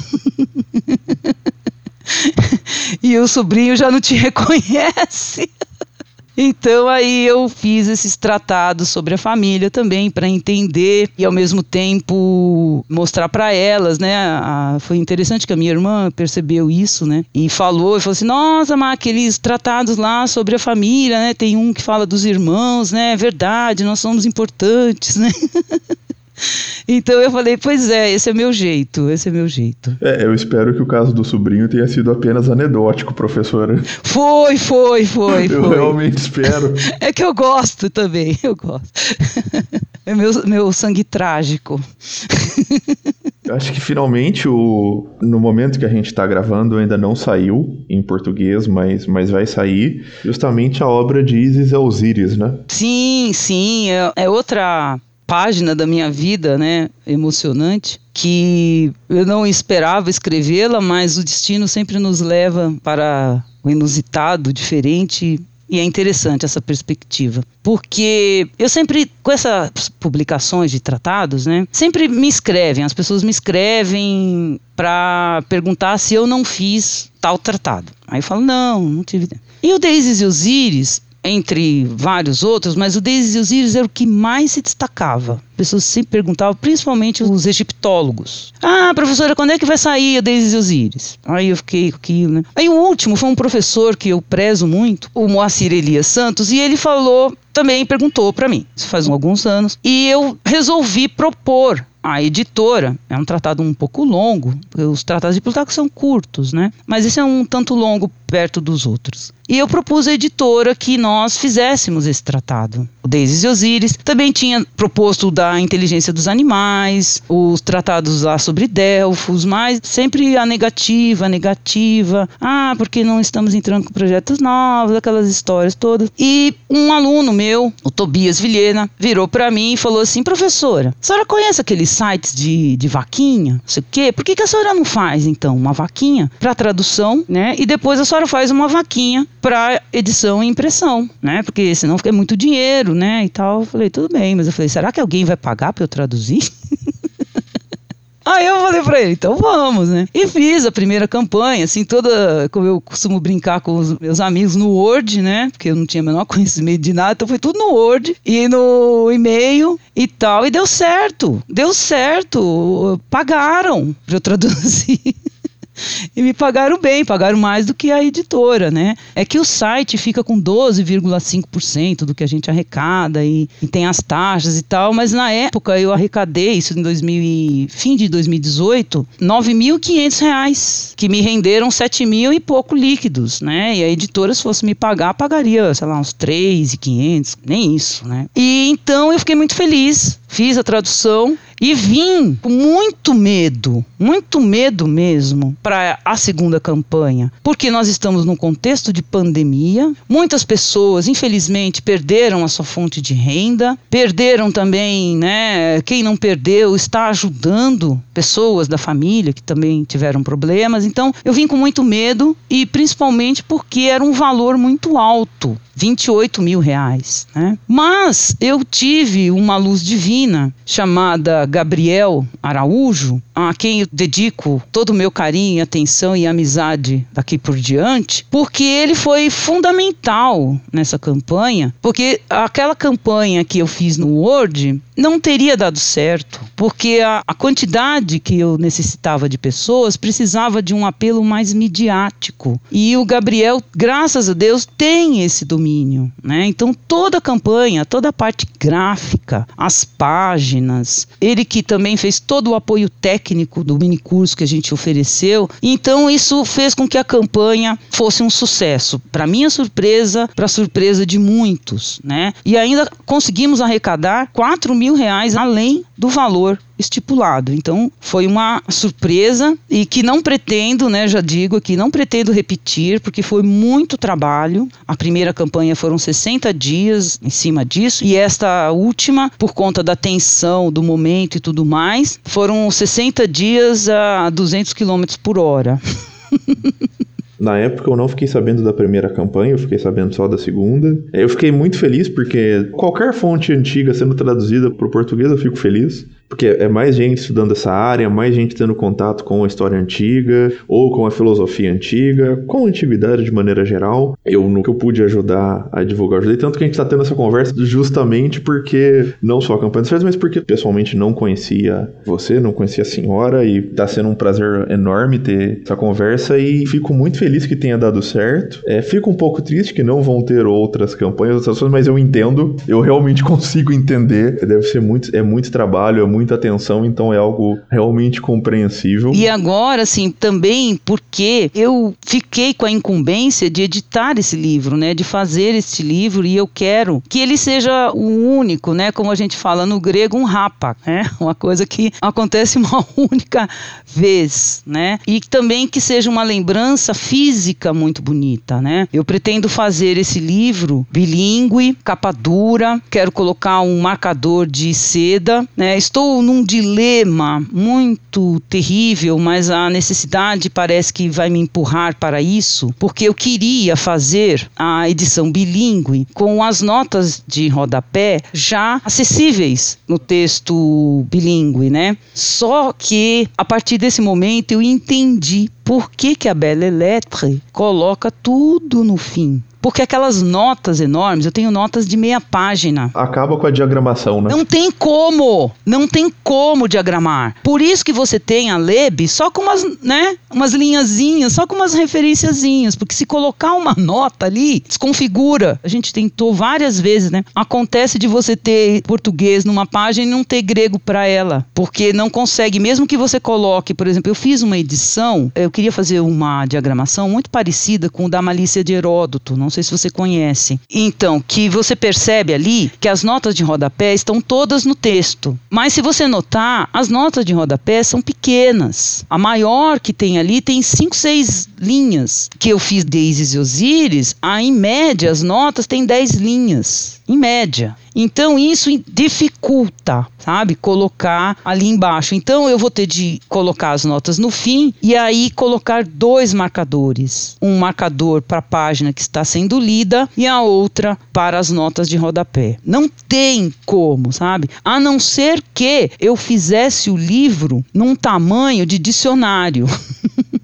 [laughs] e o sobrinho já não te [laughs] reconhece. Então aí eu fiz esses tratados sobre a família também para entender e ao mesmo tempo mostrar para elas, né? A, foi interessante que a minha irmã percebeu isso, né? E falou, e falou assim: "Nossa, mas aqueles tratados lá sobre a família, né? Tem um que fala dos irmãos, né? É verdade, nós somos importantes, né?" [laughs] Então eu falei, pois é, esse é meu jeito, esse é meu jeito. É, eu espero que o caso do sobrinho tenha sido apenas anedótico, professora. Foi, foi, foi. eu foi. realmente espero. [laughs] É que eu gosto também, eu gosto. [laughs] É meu, meu sangue trágico. Acho que finalmente, o, no momento que a gente está gravando, ainda não saiu em português, mas, mas vai sair justamente a obra de Isis Osíris, né? Sim, sim. É, é outra página da minha vida, né, emocionante, que eu não esperava escrevê-la, mas o destino sempre nos leva para o inusitado, diferente, e é interessante essa perspectiva, porque eu sempre, com essas publicações de tratados, né, sempre me escrevem, as pessoas me escrevem para perguntar se eu não fiz tal tratado. Aí eu falo, não, não tive. E o Daisy e Osíris entre vários outros, mas o Deise e Osíris era o que mais se destacava. Pessoas sempre perguntavam, principalmente os egiptólogos. Ah, professora, quando é que vai sair o Deise e Osíris? Aí eu fiquei com aquilo, né? Aí o último foi um professor que eu prezo muito, o Moacir Elias Santos, e ele falou, também perguntou para mim, isso faz alguns anos, e eu resolvi propor a editora. É um tratado um pouco longo, os tratados de Plutarco são curtos, né? Mas esse é um tanto longo perto dos outros. E eu propus à editora que nós fizéssemos esse tratado. O Daisy Osíris também tinha proposto da inteligência dos animais, os tratados lá sobre Delfos, mas sempre a negativa, a negativa. Ah, porque não estamos entrando com projetos novos, aquelas histórias todas. E um aluno meu, o Tobias Vilhena, virou para mim e falou assim: professora, a senhora conhece aqueles sites de, de vaquinha? Não sei o quê? Por que, que a senhora não faz, então, uma vaquinha para tradução, né? E depois a senhora faz uma vaquinha para edição e impressão, né? Porque senão fica muito dinheiro, né? E tal. Eu falei, tudo bem, mas eu falei, será que alguém vai pagar para eu traduzir? [laughs] Aí eu falei pra ele, então vamos, né? E fiz a primeira campanha, assim, toda, como eu costumo brincar com os meus amigos no Word, né? Porque eu não tinha o menor [laughs] conhecimento de nada, então foi tudo no Word e no e-mail e tal. E deu certo, deu certo. Pagaram pra eu traduzir. [laughs] e me pagaram bem, pagaram mais do que a editora, né? É que o site fica com 12,5% do que a gente arrecada e, e, tem as taxas e tal, mas na época eu arrecadei isso em 2000 e, fim de 2018, 9.500 reais, que me renderam 7 mil e pouco líquidos, né? E a editora se fosse me pagar, pagaria, sei lá, uns 3.500, nem isso, né? E então eu fiquei muito feliz, fiz a tradução e vim com muito medo, muito medo mesmo, para a segunda campanha, porque nós estamos num contexto de pandemia. Muitas pessoas, infelizmente, perderam a sua fonte de renda, perderam também, né? Quem não perdeu está ajudando pessoas da família que também tiveram problemas. Então, eu vim com muito medo e principalmente porque era um valor muito alto 28 mil reais. Né? Mas eu tive uma luz divina chamada Gabriel Araújo, a quem eu dedico todo o meu carinho, atenção e amizade daqui por diante, porque ele foi fundamental nessa campanha, porque aquela campanha que eu fiz no Word não teria dado certo, porque a, a quantidade que eu necessitava de pessoas precisava de um apelo mais midiático. E o Gabriel, graças a Deus, tem esse domínio domínio, né? Então toda a campanha, toda a parte gráfica, as páginas, ele que também fez todo o apoio técnico do mini curso que a gente ofereceu. Então isso fez com que a campanha fosse um sucesso. Para minha surpresa, para surpresa de muitos, né? E ainda conseguimos arrecadar 4 mil reais além do valor estipulado. Então, foi uma surpresa e que não pretendo, né, já digo aqui, não pretendo repetir, porque foi muito trabalho. A primeira campanha foram 60 dias em cima disso, e esta última, por conta da tensão do momento e tudo mais, foram 60 dias a 200 km por hora. [laughs] Na época eu não fiquei sabendo da primeira campanha, eu fiquei sabendo só da segunda. Eu fiquei muito feliz porque qualquer fonte antiga sendo traduzida para o português eu fico feliz porque é mais gente estudando essa área, mais gente tendo contato com a história antiga ou com a filosofia antiga, com a antiguidade de maneira geral. Eu nunca pude ajudar a divulgar, ajudei tanto que a gente está tendo essa conversa justamente porque não só a campanha férias, mas porque pessoalmente não conhecia você, não conhecia a senhora e está sendo um prazer enorme ter essa conversa e fico muito feliz que tenha dado certo. É, fico um pouco triste que não vão ter outras campanhas, outras coisas, mas eu entendo, eu realmente [laughs] consigo entender. Deve ser muito, é muito trabalho, é muito muita atenção, então é algo realmente compreensível. E agora, assim, também porque eu fiquei com a incumbência de editar esse livro, né, de fazer este livro e eu quero que ele seja o único, né, como a gente fala no grego, um rapa, né, [laughs] uma coisa que acontece uma [laughs] única vez, né, e também que seja uma lembrança física muito bonita, né. Eu pretendo fazer esse livro bilíngue, capa dura, quero colocar um marcador de seda, né, estou estou num dilema muito terrível, mas a necessidade parece que vai me empurrar para isso, porque eu queria fazer a edição bilíngue com as notas de rodapé já acessíveis no texto bilíngue, né? Só que a partir desse momento eu entendi por que, que a Belle Lettre coloca tudo no fim. Porque aquelas notas enormes, eu tenho notas de meia página. Acaba com a diagramação, né? Não tem como, não tem como diagramar. Por isso que você tem a Leb só com umas, né, umas linhazinhas, só com umas referenciazinhas, porque se colocar uma nota ali, desconfigura. A gente tentou várias vezes, né? Acontece de você ter português numa página e não ter grego para ela, porque não consegue, mesmo que você coloque, por exemplo, eu fiz uma edição, eu queria fazer uma diagramação muito parecida com o da Malícia de Heródoto, não não sei se você conhece. Então, que você percebe ali que as notas de rodapé estão todas no texto. Mas se você notar, as notas de rodapé são pequenas. A maior que tem ali tem 5, 6 linhas. Que eu fiz de Isis e Osíris, a, em média as notas têm 10 linhas. Em média. Então isso dificulta, sabe, colocar ali embaixo. Então eu vou ter de colocar as notas no fim e aí colocar dois marcadores, um marcador para a página que está sendo lida e a outra para as notas de rodapé. Não tem como, sabe? A não ser que eu fizesse o livro num tamanho de dicionário. [laughs]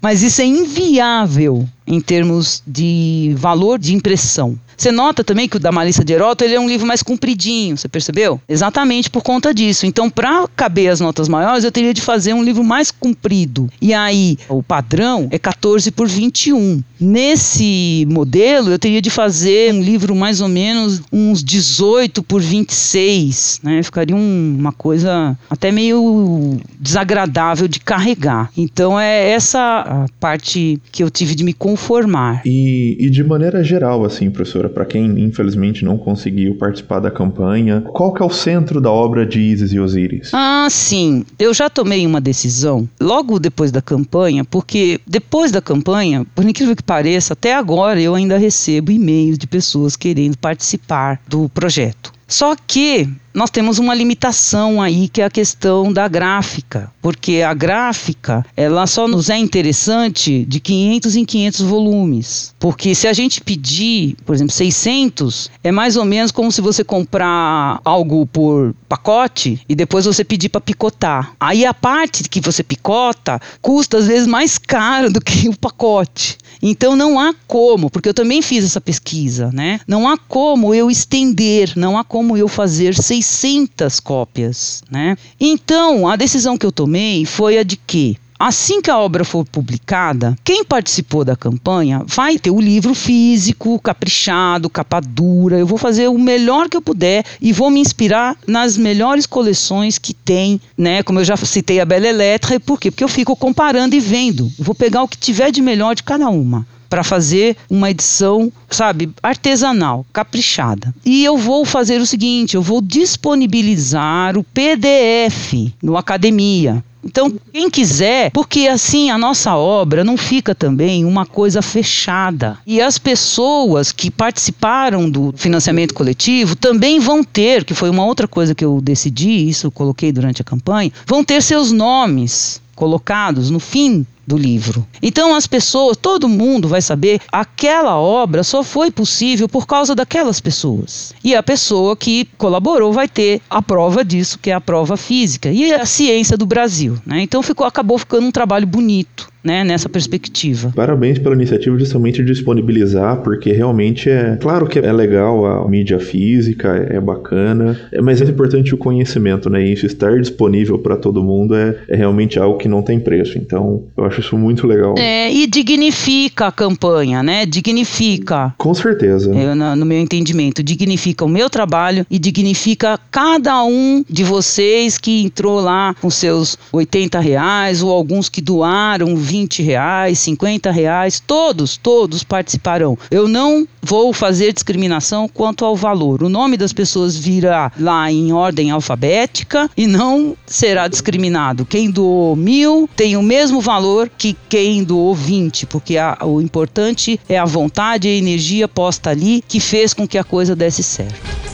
Mas isso é inviável em termos de valor de impressão. Você nota também que o da Malícia de Heródoto ele é um livro mais compridinho, você percebeu? Exatamente por conta disso. Então, para caber as notas maiores, eu teria de fazer um livro mais comprido. E aí, o padrão é 14 por 21. Nesse modelo, eu teria de fazer um livro mais ou menos uns 18 por 26, né? Ficaria um, uma coisa até meio desagradável de carregar. Então, é essa a parte que eu tive de me conformar. E, e de maneira geral, assim, professor, para quem infelizmente não conseguiu participar da campanha. Qual que é o centro da obra de Isis e Osíris? Ah, sim. Eu já tomei uma decisão logo depois da campanha, porque depois da campanha, por incrível que pareça, até agora eu ainda recebo e-mails de pessoas querendo participar do projeto. Só que nós temos uma limitação aí que é a questão da gráfica, porque a gráfica ela só nos é interessante de 500 em 500 volumes, porque se a gente pedir, por exemplo, 600, é mais ou menos como se você comprar algo por pacote e depois você pedir para picotar. Aí a parte que você picota custa às vezes mais caro do que [laughs] o pacote. Então não há como, porque eu também fiz essa pesquisa, né? Não há como eu estender, não há como eu fazer 600 600 cópias, né? Então, a decisão que eu tomei foi a de que Assim que a obra for publicada, quem participou da campanha vai ter o livro físico, caprichado, capa dura. Eu vou fazer o melhor que eu puder e vou me inspirar nas melhores coleções que tem, né? Como eu já citei a Bela Elétrica, por quê? Porque eu fico comparando e vendo. Eu vou pegar o que tiver de melhor de cada uma para fazer uma edição, sabe, artesanal, caprichada. E eu vou fazer o seguinte, eu vou disponibilizar o PDF no Academia. Então, quem quiser, porque assim a nossa obra não fica também uma coisa fechada. E as pessoas que participaram do financiamento coletivo também vão ter, que foi uma outra coisa que eu decidi, isso eu coloquei durante a campanha, vão ter seus nomes colocados no fim do livro. Então as pessoas, todo mundo vai saber, aquela obra só foi possível por causa daquelas pessoas. E a pessoa que colaborou vai ter a prova disso, que é a prova física e a ciência do Brasil, né? Então ficou acabou ficando um trabalho bonito né, nessa perspectiva. Parabéns pela iniciativa justamente de disponibilizar, porque realmente é claro que é legal a mídia física, é bacana, é, mas é importante o conhecimento, né? E isso estar disponível para todo mundo é, é, realmente algo que não tem preço. Então, eu acho isso muito legal. É, e dignifica a campanha, né? Dignifica. Com certeza. Eu, no meu entendimento, dignifica o meu trabalho e dignifica cada um de vocês que entrou lá com seus 80 reais ou alguns que doaram 20 reais, 50 reais, todos, todos participarão. Eu não vou fazer discriminação quanto ao valor. O nome das pessoas virá lá em ordem alfabética e não será discriminado. Quem doou mil tem o mesmo valor que quem doou 20, porque a, o importante é a vontade e a energia posta ali que fez com que a coisa desse certo.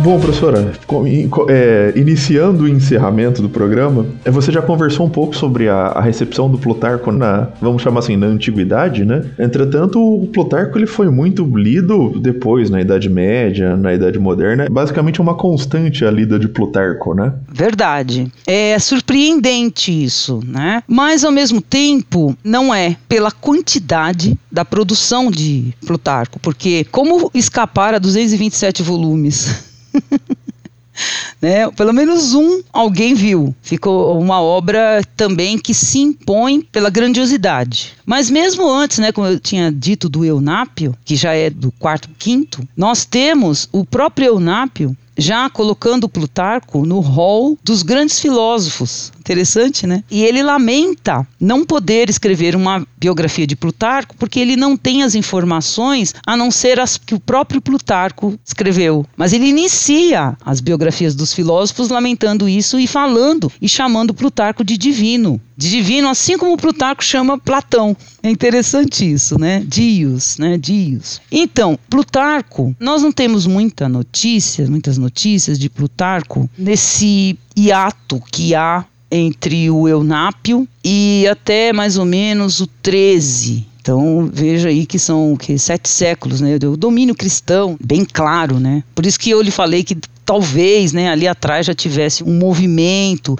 Bom, professora, é, iniciando o encerramento do programa, é, você já conversou um pouco sobre a, recepção do Plutarco na, vamos chamar assim, na antiguidade, né? Entretanto, o Plutarco ele foi muito lido depois, na Idade Média, na Idade Moderna. Basicamente uma constante a lida de Plutarco, né? Verdade. É surpreendente isso, né? Mas ao mesmo tempo, não é pela quantidade da produção de Plutarco, porque como escapar a 227 volumes? [laughs] [laughs] né? Pelo menos um alguém viu. Ficou uma obra também que se impõe pela grandiosidade. Mas mesmo antes, né, como eu tinha dito do Eunápio, que já é do quarto, quinto, nós temos o próprio Eunápio já colocando Plutarco no rol dos grandes filósofos. Interessante, né? E ele lamenta não poder escrever uma biografia de Plutarco porque ele não tem as informações a não ser as que o próprio Plutarco escreveu. Mas ele inicia as biografias dos filósofos lamentando isso e falando e chamando Plutarco de divino. De divino, assim como Plutarco chama Platão. É interessante isso, né? Dios, né? Dios. Então, Plutarco, nós não temos muita notícia, muitas notícias de Plutarco nesse hiato que há entre o Eunápio e até mais ou menos o 13. Então veja aí que são que sete séculos, né? O domínio cristão, bem claro, né? Por isso que eu lhe falei que talvez, né, ali atrás já tivesse um movimento.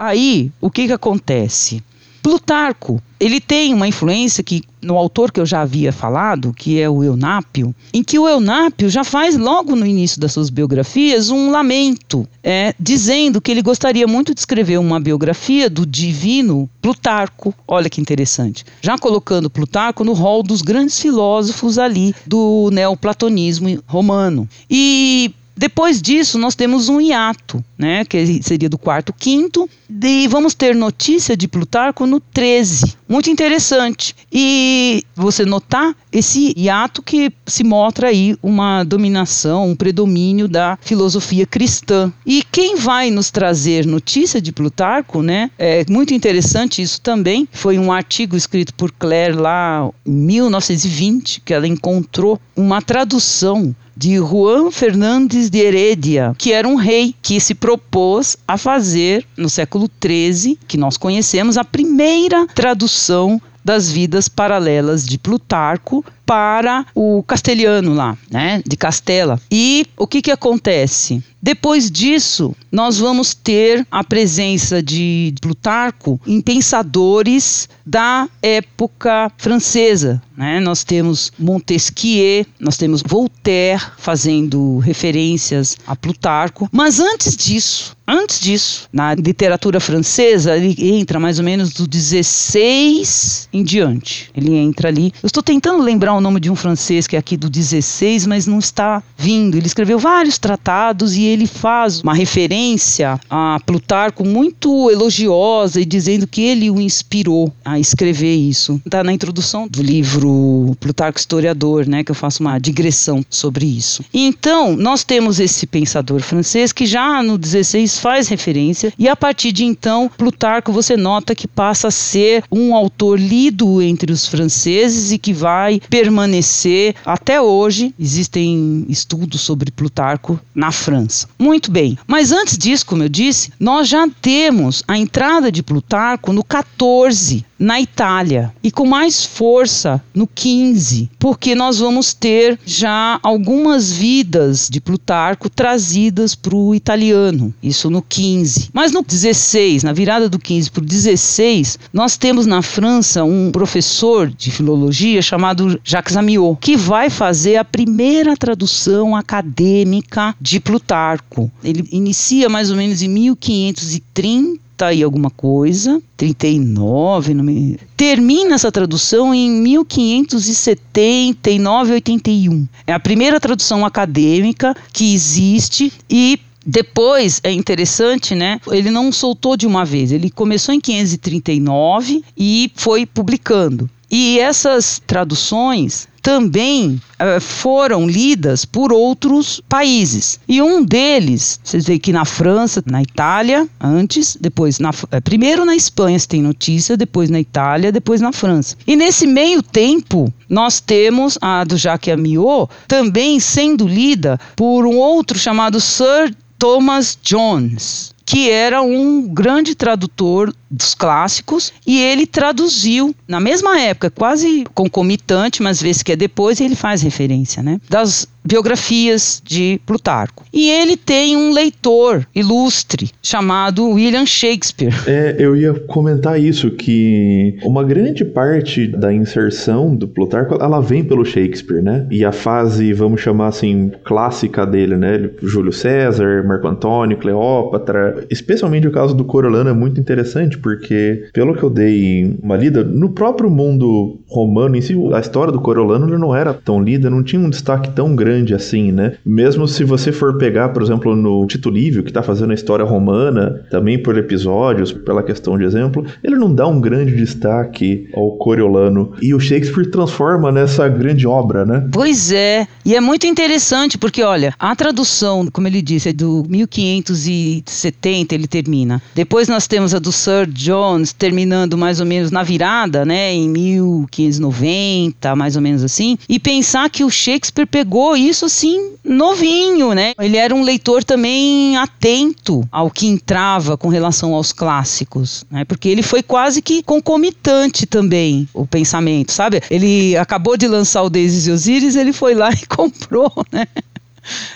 Aí, o que que acontece? Plutarco, ele tem uma influência que no autor que eu já havia falado, que é o Eunápio, em que o Eunápio já faz logo no início das suas biografias um lamento, é, dizendo que ele gostaria muito de escrever uma biografia do divino Plutarco. Olha que interessante. Já colocando Plutarco no rol dos grandes filósofos ali do neoplatonismo romano. E depois disso, nós temos um hiato, né, que seria do quarto quinto, e vamos ter notícia de Plutarco no 13. Muito interessante. E você notar esse hiato que se mostra aí uma dominação, um predomínio da filosofia cristã. E quem vai nos trazer notícia de Plutarco, né? É muito interessante isso também. Foi um artigo escrito por Claire lá em 1920 que ela encontrou uma tradução de Juan Fernandes de Heredia, que era um rei que se propôs a fazer, no século XIII, que nós conhecemos, a primeira tradução das vidas paralelas de Plutarco para o castelhano lá, né, de Castela. E o que que acontece? Depois disso, nós vamos ter a presença de Plutarco em pensadores da época francesa. Né? Nós temos Montesquieu, nós temos Voltaire fazendo referências a Plutarco. Mas antes disso, antes disso, na literatura francesa, ele entra mais ou menos do 16 em diante. Ele entra ali. Eu estou tentando lembrar o nome de um francês que é aqui do 16, mas não está vindo. Ele escreveu vários tratados e ele faz uma referência a Plutarco muito elogiosa e dizendo que ele o inspirou a escrever isso. Está na introdução do livro Plutarco Historiador, né, que eu faço uma digressão sobre isso. Então, nós temos esse pensador francês que já no 16 faz referência e a partir de então, Plutarco você nota que passa a ser um autor lido entre os franceses e que vai permanecer até hoje. Existem estudos sobre Plutarco na França. Muito bem, mas antes disso, como eu disse, nós já temos a entrada de Plutarco no 14 na Itália e com mais força no 15, porque nós vamos ter já algumas vidas de Plutarco trazidas para o italiano, isso no 15. Mas no 16, na virada do 15 para o 16, nós temos na França um professor de filologia chamado Jacques Amiot, que vai fazer a primeira tradução acadêmica de Plutarco. Ele inicia mais ou menos em 1530 e alguma coisa, 39, não me... termina essa tradução em 1579, 81. É a primeira tradução acadêmica que existe e depois é interessante, né? Ele não soltou de uma vez, ele começou em 539 e foi publicando. E essas traduções também uh, foram lidas por outros países. E um deles, vocês veem que na França, na Itália, antes, depois na, uh, primeiro na Espanha se tem notícia, depois na Itália, depois na França. E nesse meio tempo, nós temos a do Jacques Amiot também sendo lida por um outro chamado Sir Thomas Jones que era um grande tradutor dos clássicos e ele traduziu na mesma época, quase concomitante, mas vê que é depois, ele faz referência, né? Das biografias de Plutarco. E ele tem um leitor ilustre chamado William Shakespeare. É, eu ia comentar isso, que uma grande parte da inserção do Plutarco, ela vem pelo Shakespeare, né? E a fase, vamos chamar assim, clássica dele, né? Júlio César, Marco Antônio, Cleópatra, especialmente o caso do Corolano é muito interessante, porque pelo que eu dei uma lida, no próprio mundo romano em si, a história do Corolano não era tão lida, não tinha um destaque tão grande assim, né? Mesmo se você for pegar, por exemplo, no Tito Livio, que tá fazendo a história romana, também por episódios, pela questão de exemplo, ele não dá um grande destaque ao Coriolano. E o Shakespeare transforma nessa grande obra, né? Pois é. E é muito interessante, porque, olha, a tradução, como ele disse, é do 1570, ele termina. Depois nós temos a do Sir Jones, terminando mais ou menos na virada, né? Em 1590, mais ou menos assim. E pensar que o Shakespeare pegou isso assim novinho, né? Ele era um leitor também atento ao que entrava com relação aos clássicos, né? Porque ele foi quase que concomitante também o pensamento, sabe? Ele acabou de lançar o Daisy e Osiris, ele foi lá e [laughs] comprou, né?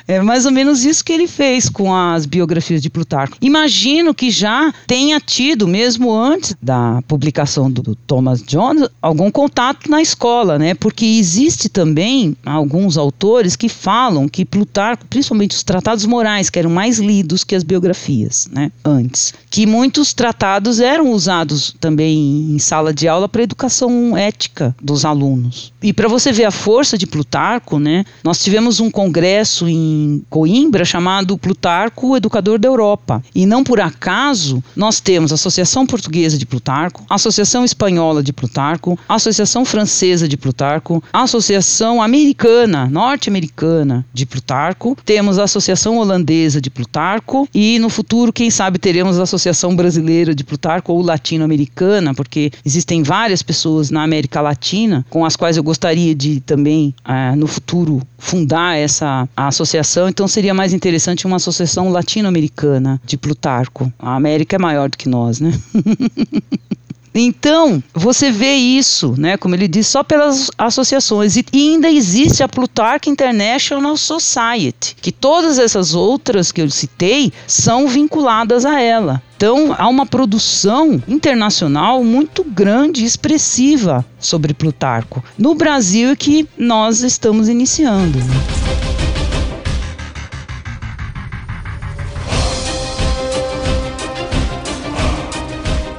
É mais ou menos isso que ele fez com as biografias de Plutarco. Imagino que já tenha tido, mesmo antes da publicação do, Thomas Jones, algum contato na escola, né? Porque existe também alguns autores que falam que Plutarco, principalmente os tratados morais, que eram mais lidos que as biografias, né? Antes. Que muitos tratados eram usados também em sala de aula para educação ética dos alunos. E para você ver a força de Plutarco, né? Nós tivemos um congresso em Coimbra chamado Plutarco, Educador da Europa. E não por acaso nós temos a Associação Portuguesa de Plutarco, a Associação Espanhola de Plutarco, a Associação Francesa de Plutarco, a Associação Americana, Norte-Americana de Plutarco, temos a Associação Holandesa de Plutarco e no futuro, quem sabe, teremos a Associação Brasileira de Plutarco ou Latino-Americana, porque existem várias pessoas na América Latina com as quais eu gostaria de também, eh, no futuro, fundar essa associação, então seria mais interessante uma associação latino-americana de Plutarco. A América é maior do que nós, né? [laughs] Então, você vê isso, né, como ele diz, só pelas associações. E ainda existe a Plutarch International Society, que todas essas outras que eu citei são vinculadas a ela. Então, há uma produção internacional muito grande e expressiva sobre Plutarco. No Brasil é que nós estamos iniciando. Né?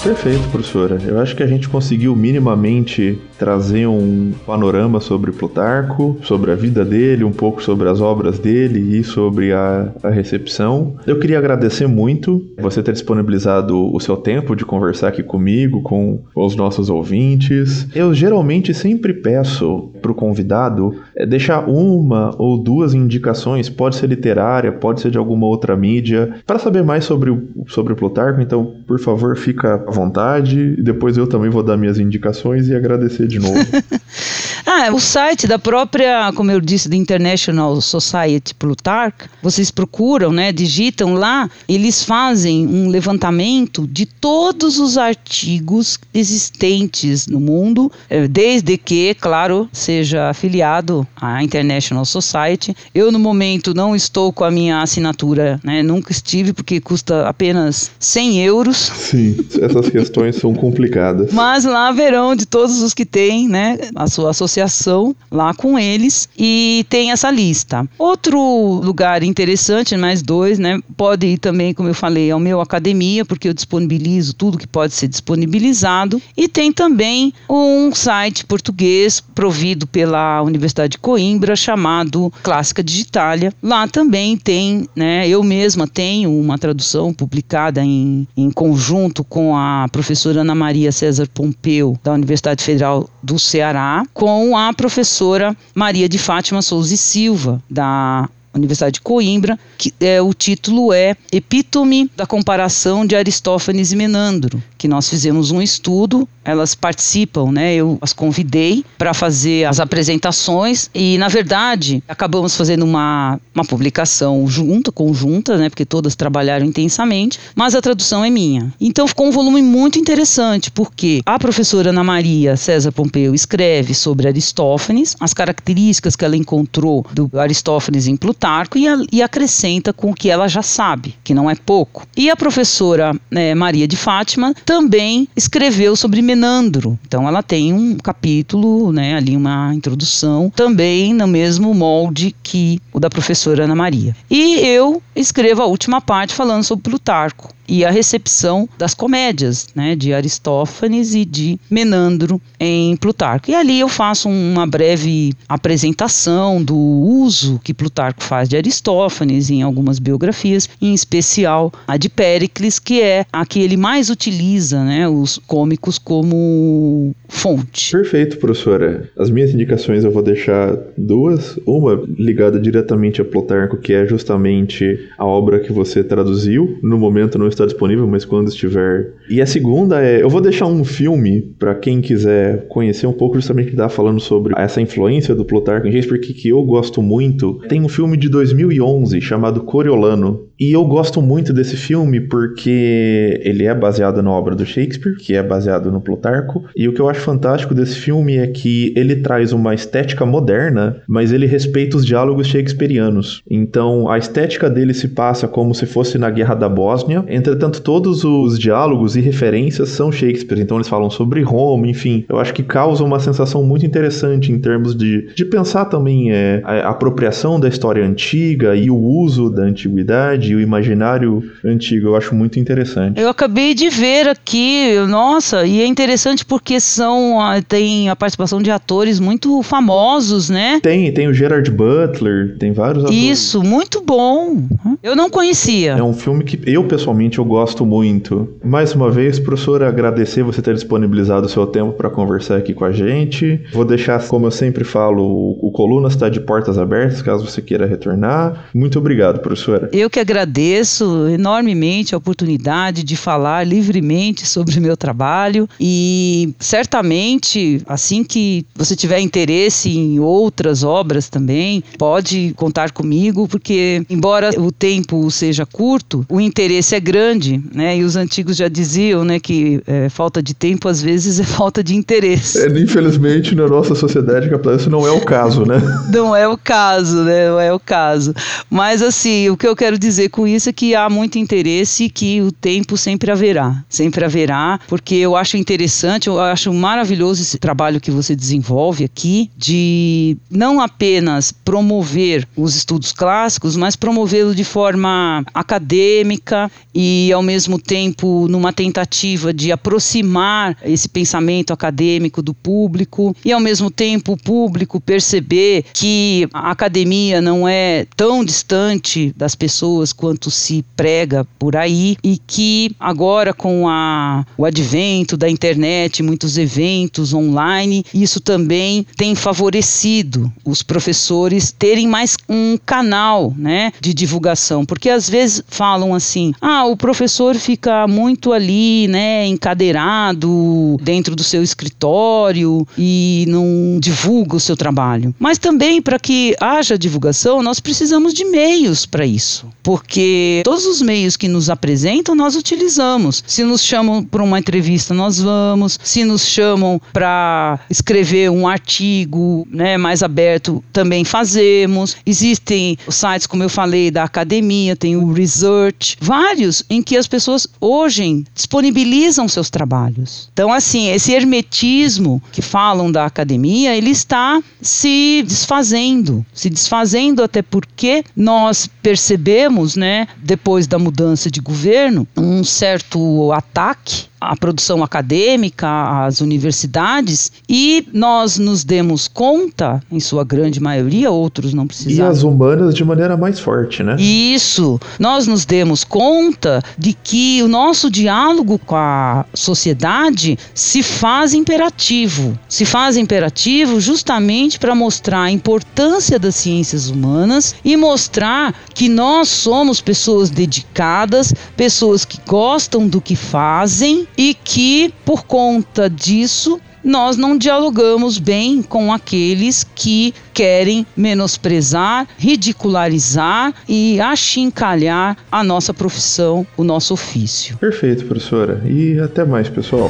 Perfeito, professora. Eu acho que a gente conseguiu minimamente trazer um panorama sobre Plutarco, sobre a vida dele, um pouco sobre as obras dele e sobre a, a recepção. Eu queria agradecer muito você ter disponibilizado o seu tempo de conversar aqui comigo, com os nossos ouvintes. Eu geralmente sempre peço para o convidado é, deixar uma ou duas indicações, pode ser literária, pode ser de alguma outra mídia, para saber mais sobre sobre Plutarco. Então, por favor, fica vontade. Depois eu também vou dar minhas indicações e agradecer de novo. [laughs] ah, o site da própria, como eu disse, da International Society Plutarch, vocês procuram, né, digitam lá, eles fazem um levantamento de todos os artigos existentes no mundo, eh, desde que, claro, seja afiliado à International Society. Eu, no momento, não estou com a minha assinatura, né, nunca estive, porque custa apenas 100 euros. Sim, essas essas questões são complicadas. Mas lá verão de todos os que têm, né, a sua associação lá com eles e tem essa lista. Outro lugar interessante, mais dois, né, pode ir também, como eu falei, ao meu academia, porque eu disponibilizo tudo que pode ser disponibilizado e tem também um site português provido pela Universidade de Coimbra chamado Clássica Digitalia. Lá também tem, né, eu mesma tenho uma tradução publicada em, em conjunto com a da professora Ana Maria César Pompeu, da Universidade Federal do Ceará, com a professora Maria de Fátima Souza e Silva, da Universidade de Coimbra, que é, o título é Epítome da comparação de Aristófanes e Menandro, que nós fizemos um estudo, elas participam, né? Eu as convidei para fazer as apresentações e, na verdade, acabamos fazendo uma, uma publicação junta, conjunta, né? Porque todas trabalharam intensamente, mas a tradução é minha. Então ficou um volume muito interessante, porque a professora Ana Maria César Pompeu escreve sobre Aristófanes, as características que ela encontrou do Aristófanes em Plutarco, Plutarco e, a, e, acrescenta com o que ela já sabe, que não é pouco. E a professora né, Maria de Fátima também escreveu sobre Menandro. Então ela tem um capítulo, né, ali uma introdução, também no mesmo molde que o da professora Ana Maria. E eu escrevo a última parte falando sobre Plutarco e a recepção das comédias, né, de Aristófanes e de Menandro em Plutarco. E ali eu faço uma breve apresentação do uso que Plutarco faz de Aristófanes em algumas biografias, em especial a de Péricles, que é a que ele mais utiliza, né, os cômicos como fonte. Perfeito, professora. As minhas indicações eu vou deixar duas, uma ligada diretamente a Plutarco, que é justamente a obra que você traduziu, no momento não está disponível, mas quando estiver. E a segunda é, eu vou deixar um filme para quem quiser conhecer um pouco justamente que dá falando sobre essa influência do Plutarco em Shakespeare que eu gosto muito. Tem um filme de 2011 chamado Coriolano, e eu gosto muito desse filme porque ele é baseado na obra do Shakespeare, que é baseado no Plutarco. E o que eu acho fantástico desse filme é que ele traz uma estética moderna, mas ele respeita os diálogos shakespearianos. Então a estética dele se passa como se fosse na Guerra da Bósnia. Entretanto, todos os diálogos e referências são Shakespeare. Então eles falam sobre Roma, enfim. Eu acho que causa uma sensação muito interessante em termos de, de pensar também é, a apropriação da história antiga e o uso da antiguidade o imaginário antigo. Eu acho muito interessante. Eu acabei de ver aqui, nossa, e é interessante porque são ah, tem a participação de atores muito famosos, né? Tem, tem o Gerard Butler, tem vários atores. Isso, muito bom. Eu não conhecia. É um filme que eu pessoalmente eu gosto muito. Mais uma vez, professora, agradecer você ter disponibilizado o seu tempo para conversar aqui com a gente. Vou deixar, como eu sempre falo, o, o Coluna está de portas abertas, caso você queira retornar. Muito obrigado, professora. Eu que agradeço agradeço enormemente a oportunidade de falar livremente sobre o meu trabalho e certamente assim que você tiver interesse em outras obras também, pode contar comigo, porque embora o tempo seja curto, o interesse é grande, né? E os antigos já diziam, né, que é, falta de tempo às vezes [laughs] é falta de interesse. É, infelizmente na nossa sociedade capitalista isso não é o caso, né? Não é o caso, né? Não é o caso. Mas assim, o que eu quero dizer dizer com isso é que há muito interesse que o tempo sempre haverá. Sempre haverá, porque eu acho interessante, eu acho maravilhoso esse trabalho que você desenvolve aqui, de não apenas promover os estudos clássicos, mas promovê-lo de forma acadêmica e, ao mesmo tempo, numa tentativa de aproximar esse pensamento acadêmico do público e, ao mesmo tempo, o público perceber que a academia não é tão distante das pessoas quanto se prega por aí e que agora com a, o advento da internet, muitos eventos online, isso também tem favorecido os professores terem mais um canal, né, de divulgação, porque às vezes falam assim: "Ah, o professor fica muito ali, né, encadeirado dentro do seu escritório e não divulga o seu trabalho". Mas também para que haja divulgação, nós precisamos de meios para isso. Porque porque todos os meios que nos apresentam nós utilizamos. Se nos chamam para uma entrevista, nós vamos. Se nos chamam para escrever um artigo né, mais aberto, também fazemos. Existem sites, como eu falei, da academia, tem o Research, vários em que as pessoas hoje disponibilizam seus trabalhos. Então, assim, esse hermetismo que falam da academia, ele está se desfazendo, se desfazendo até porque nós percebemos né, depois da mudança de governo, um certo ataque a produção acadêmica, as universidades, e nós nos demos conta, em sua grande maioria, outros não precisaram. E as humanas de maneira mais forte, né? Isso. Nós nos demos conta de que o nosso diálogo com a sociedade se faz imperativo. Se faz imperativo justamente para mostrar a importância das ciências humanas e mostrar que nós somos pessoas dedicadas, pessoas que gostam do que fazem e que, por conta disso, nós não dialogamos bem com aqueles que querem menosprezar, ridicularizar e achincalhar a nossa profissão, o nosso ofício. Perfeito, professora. E até mais, pessoal.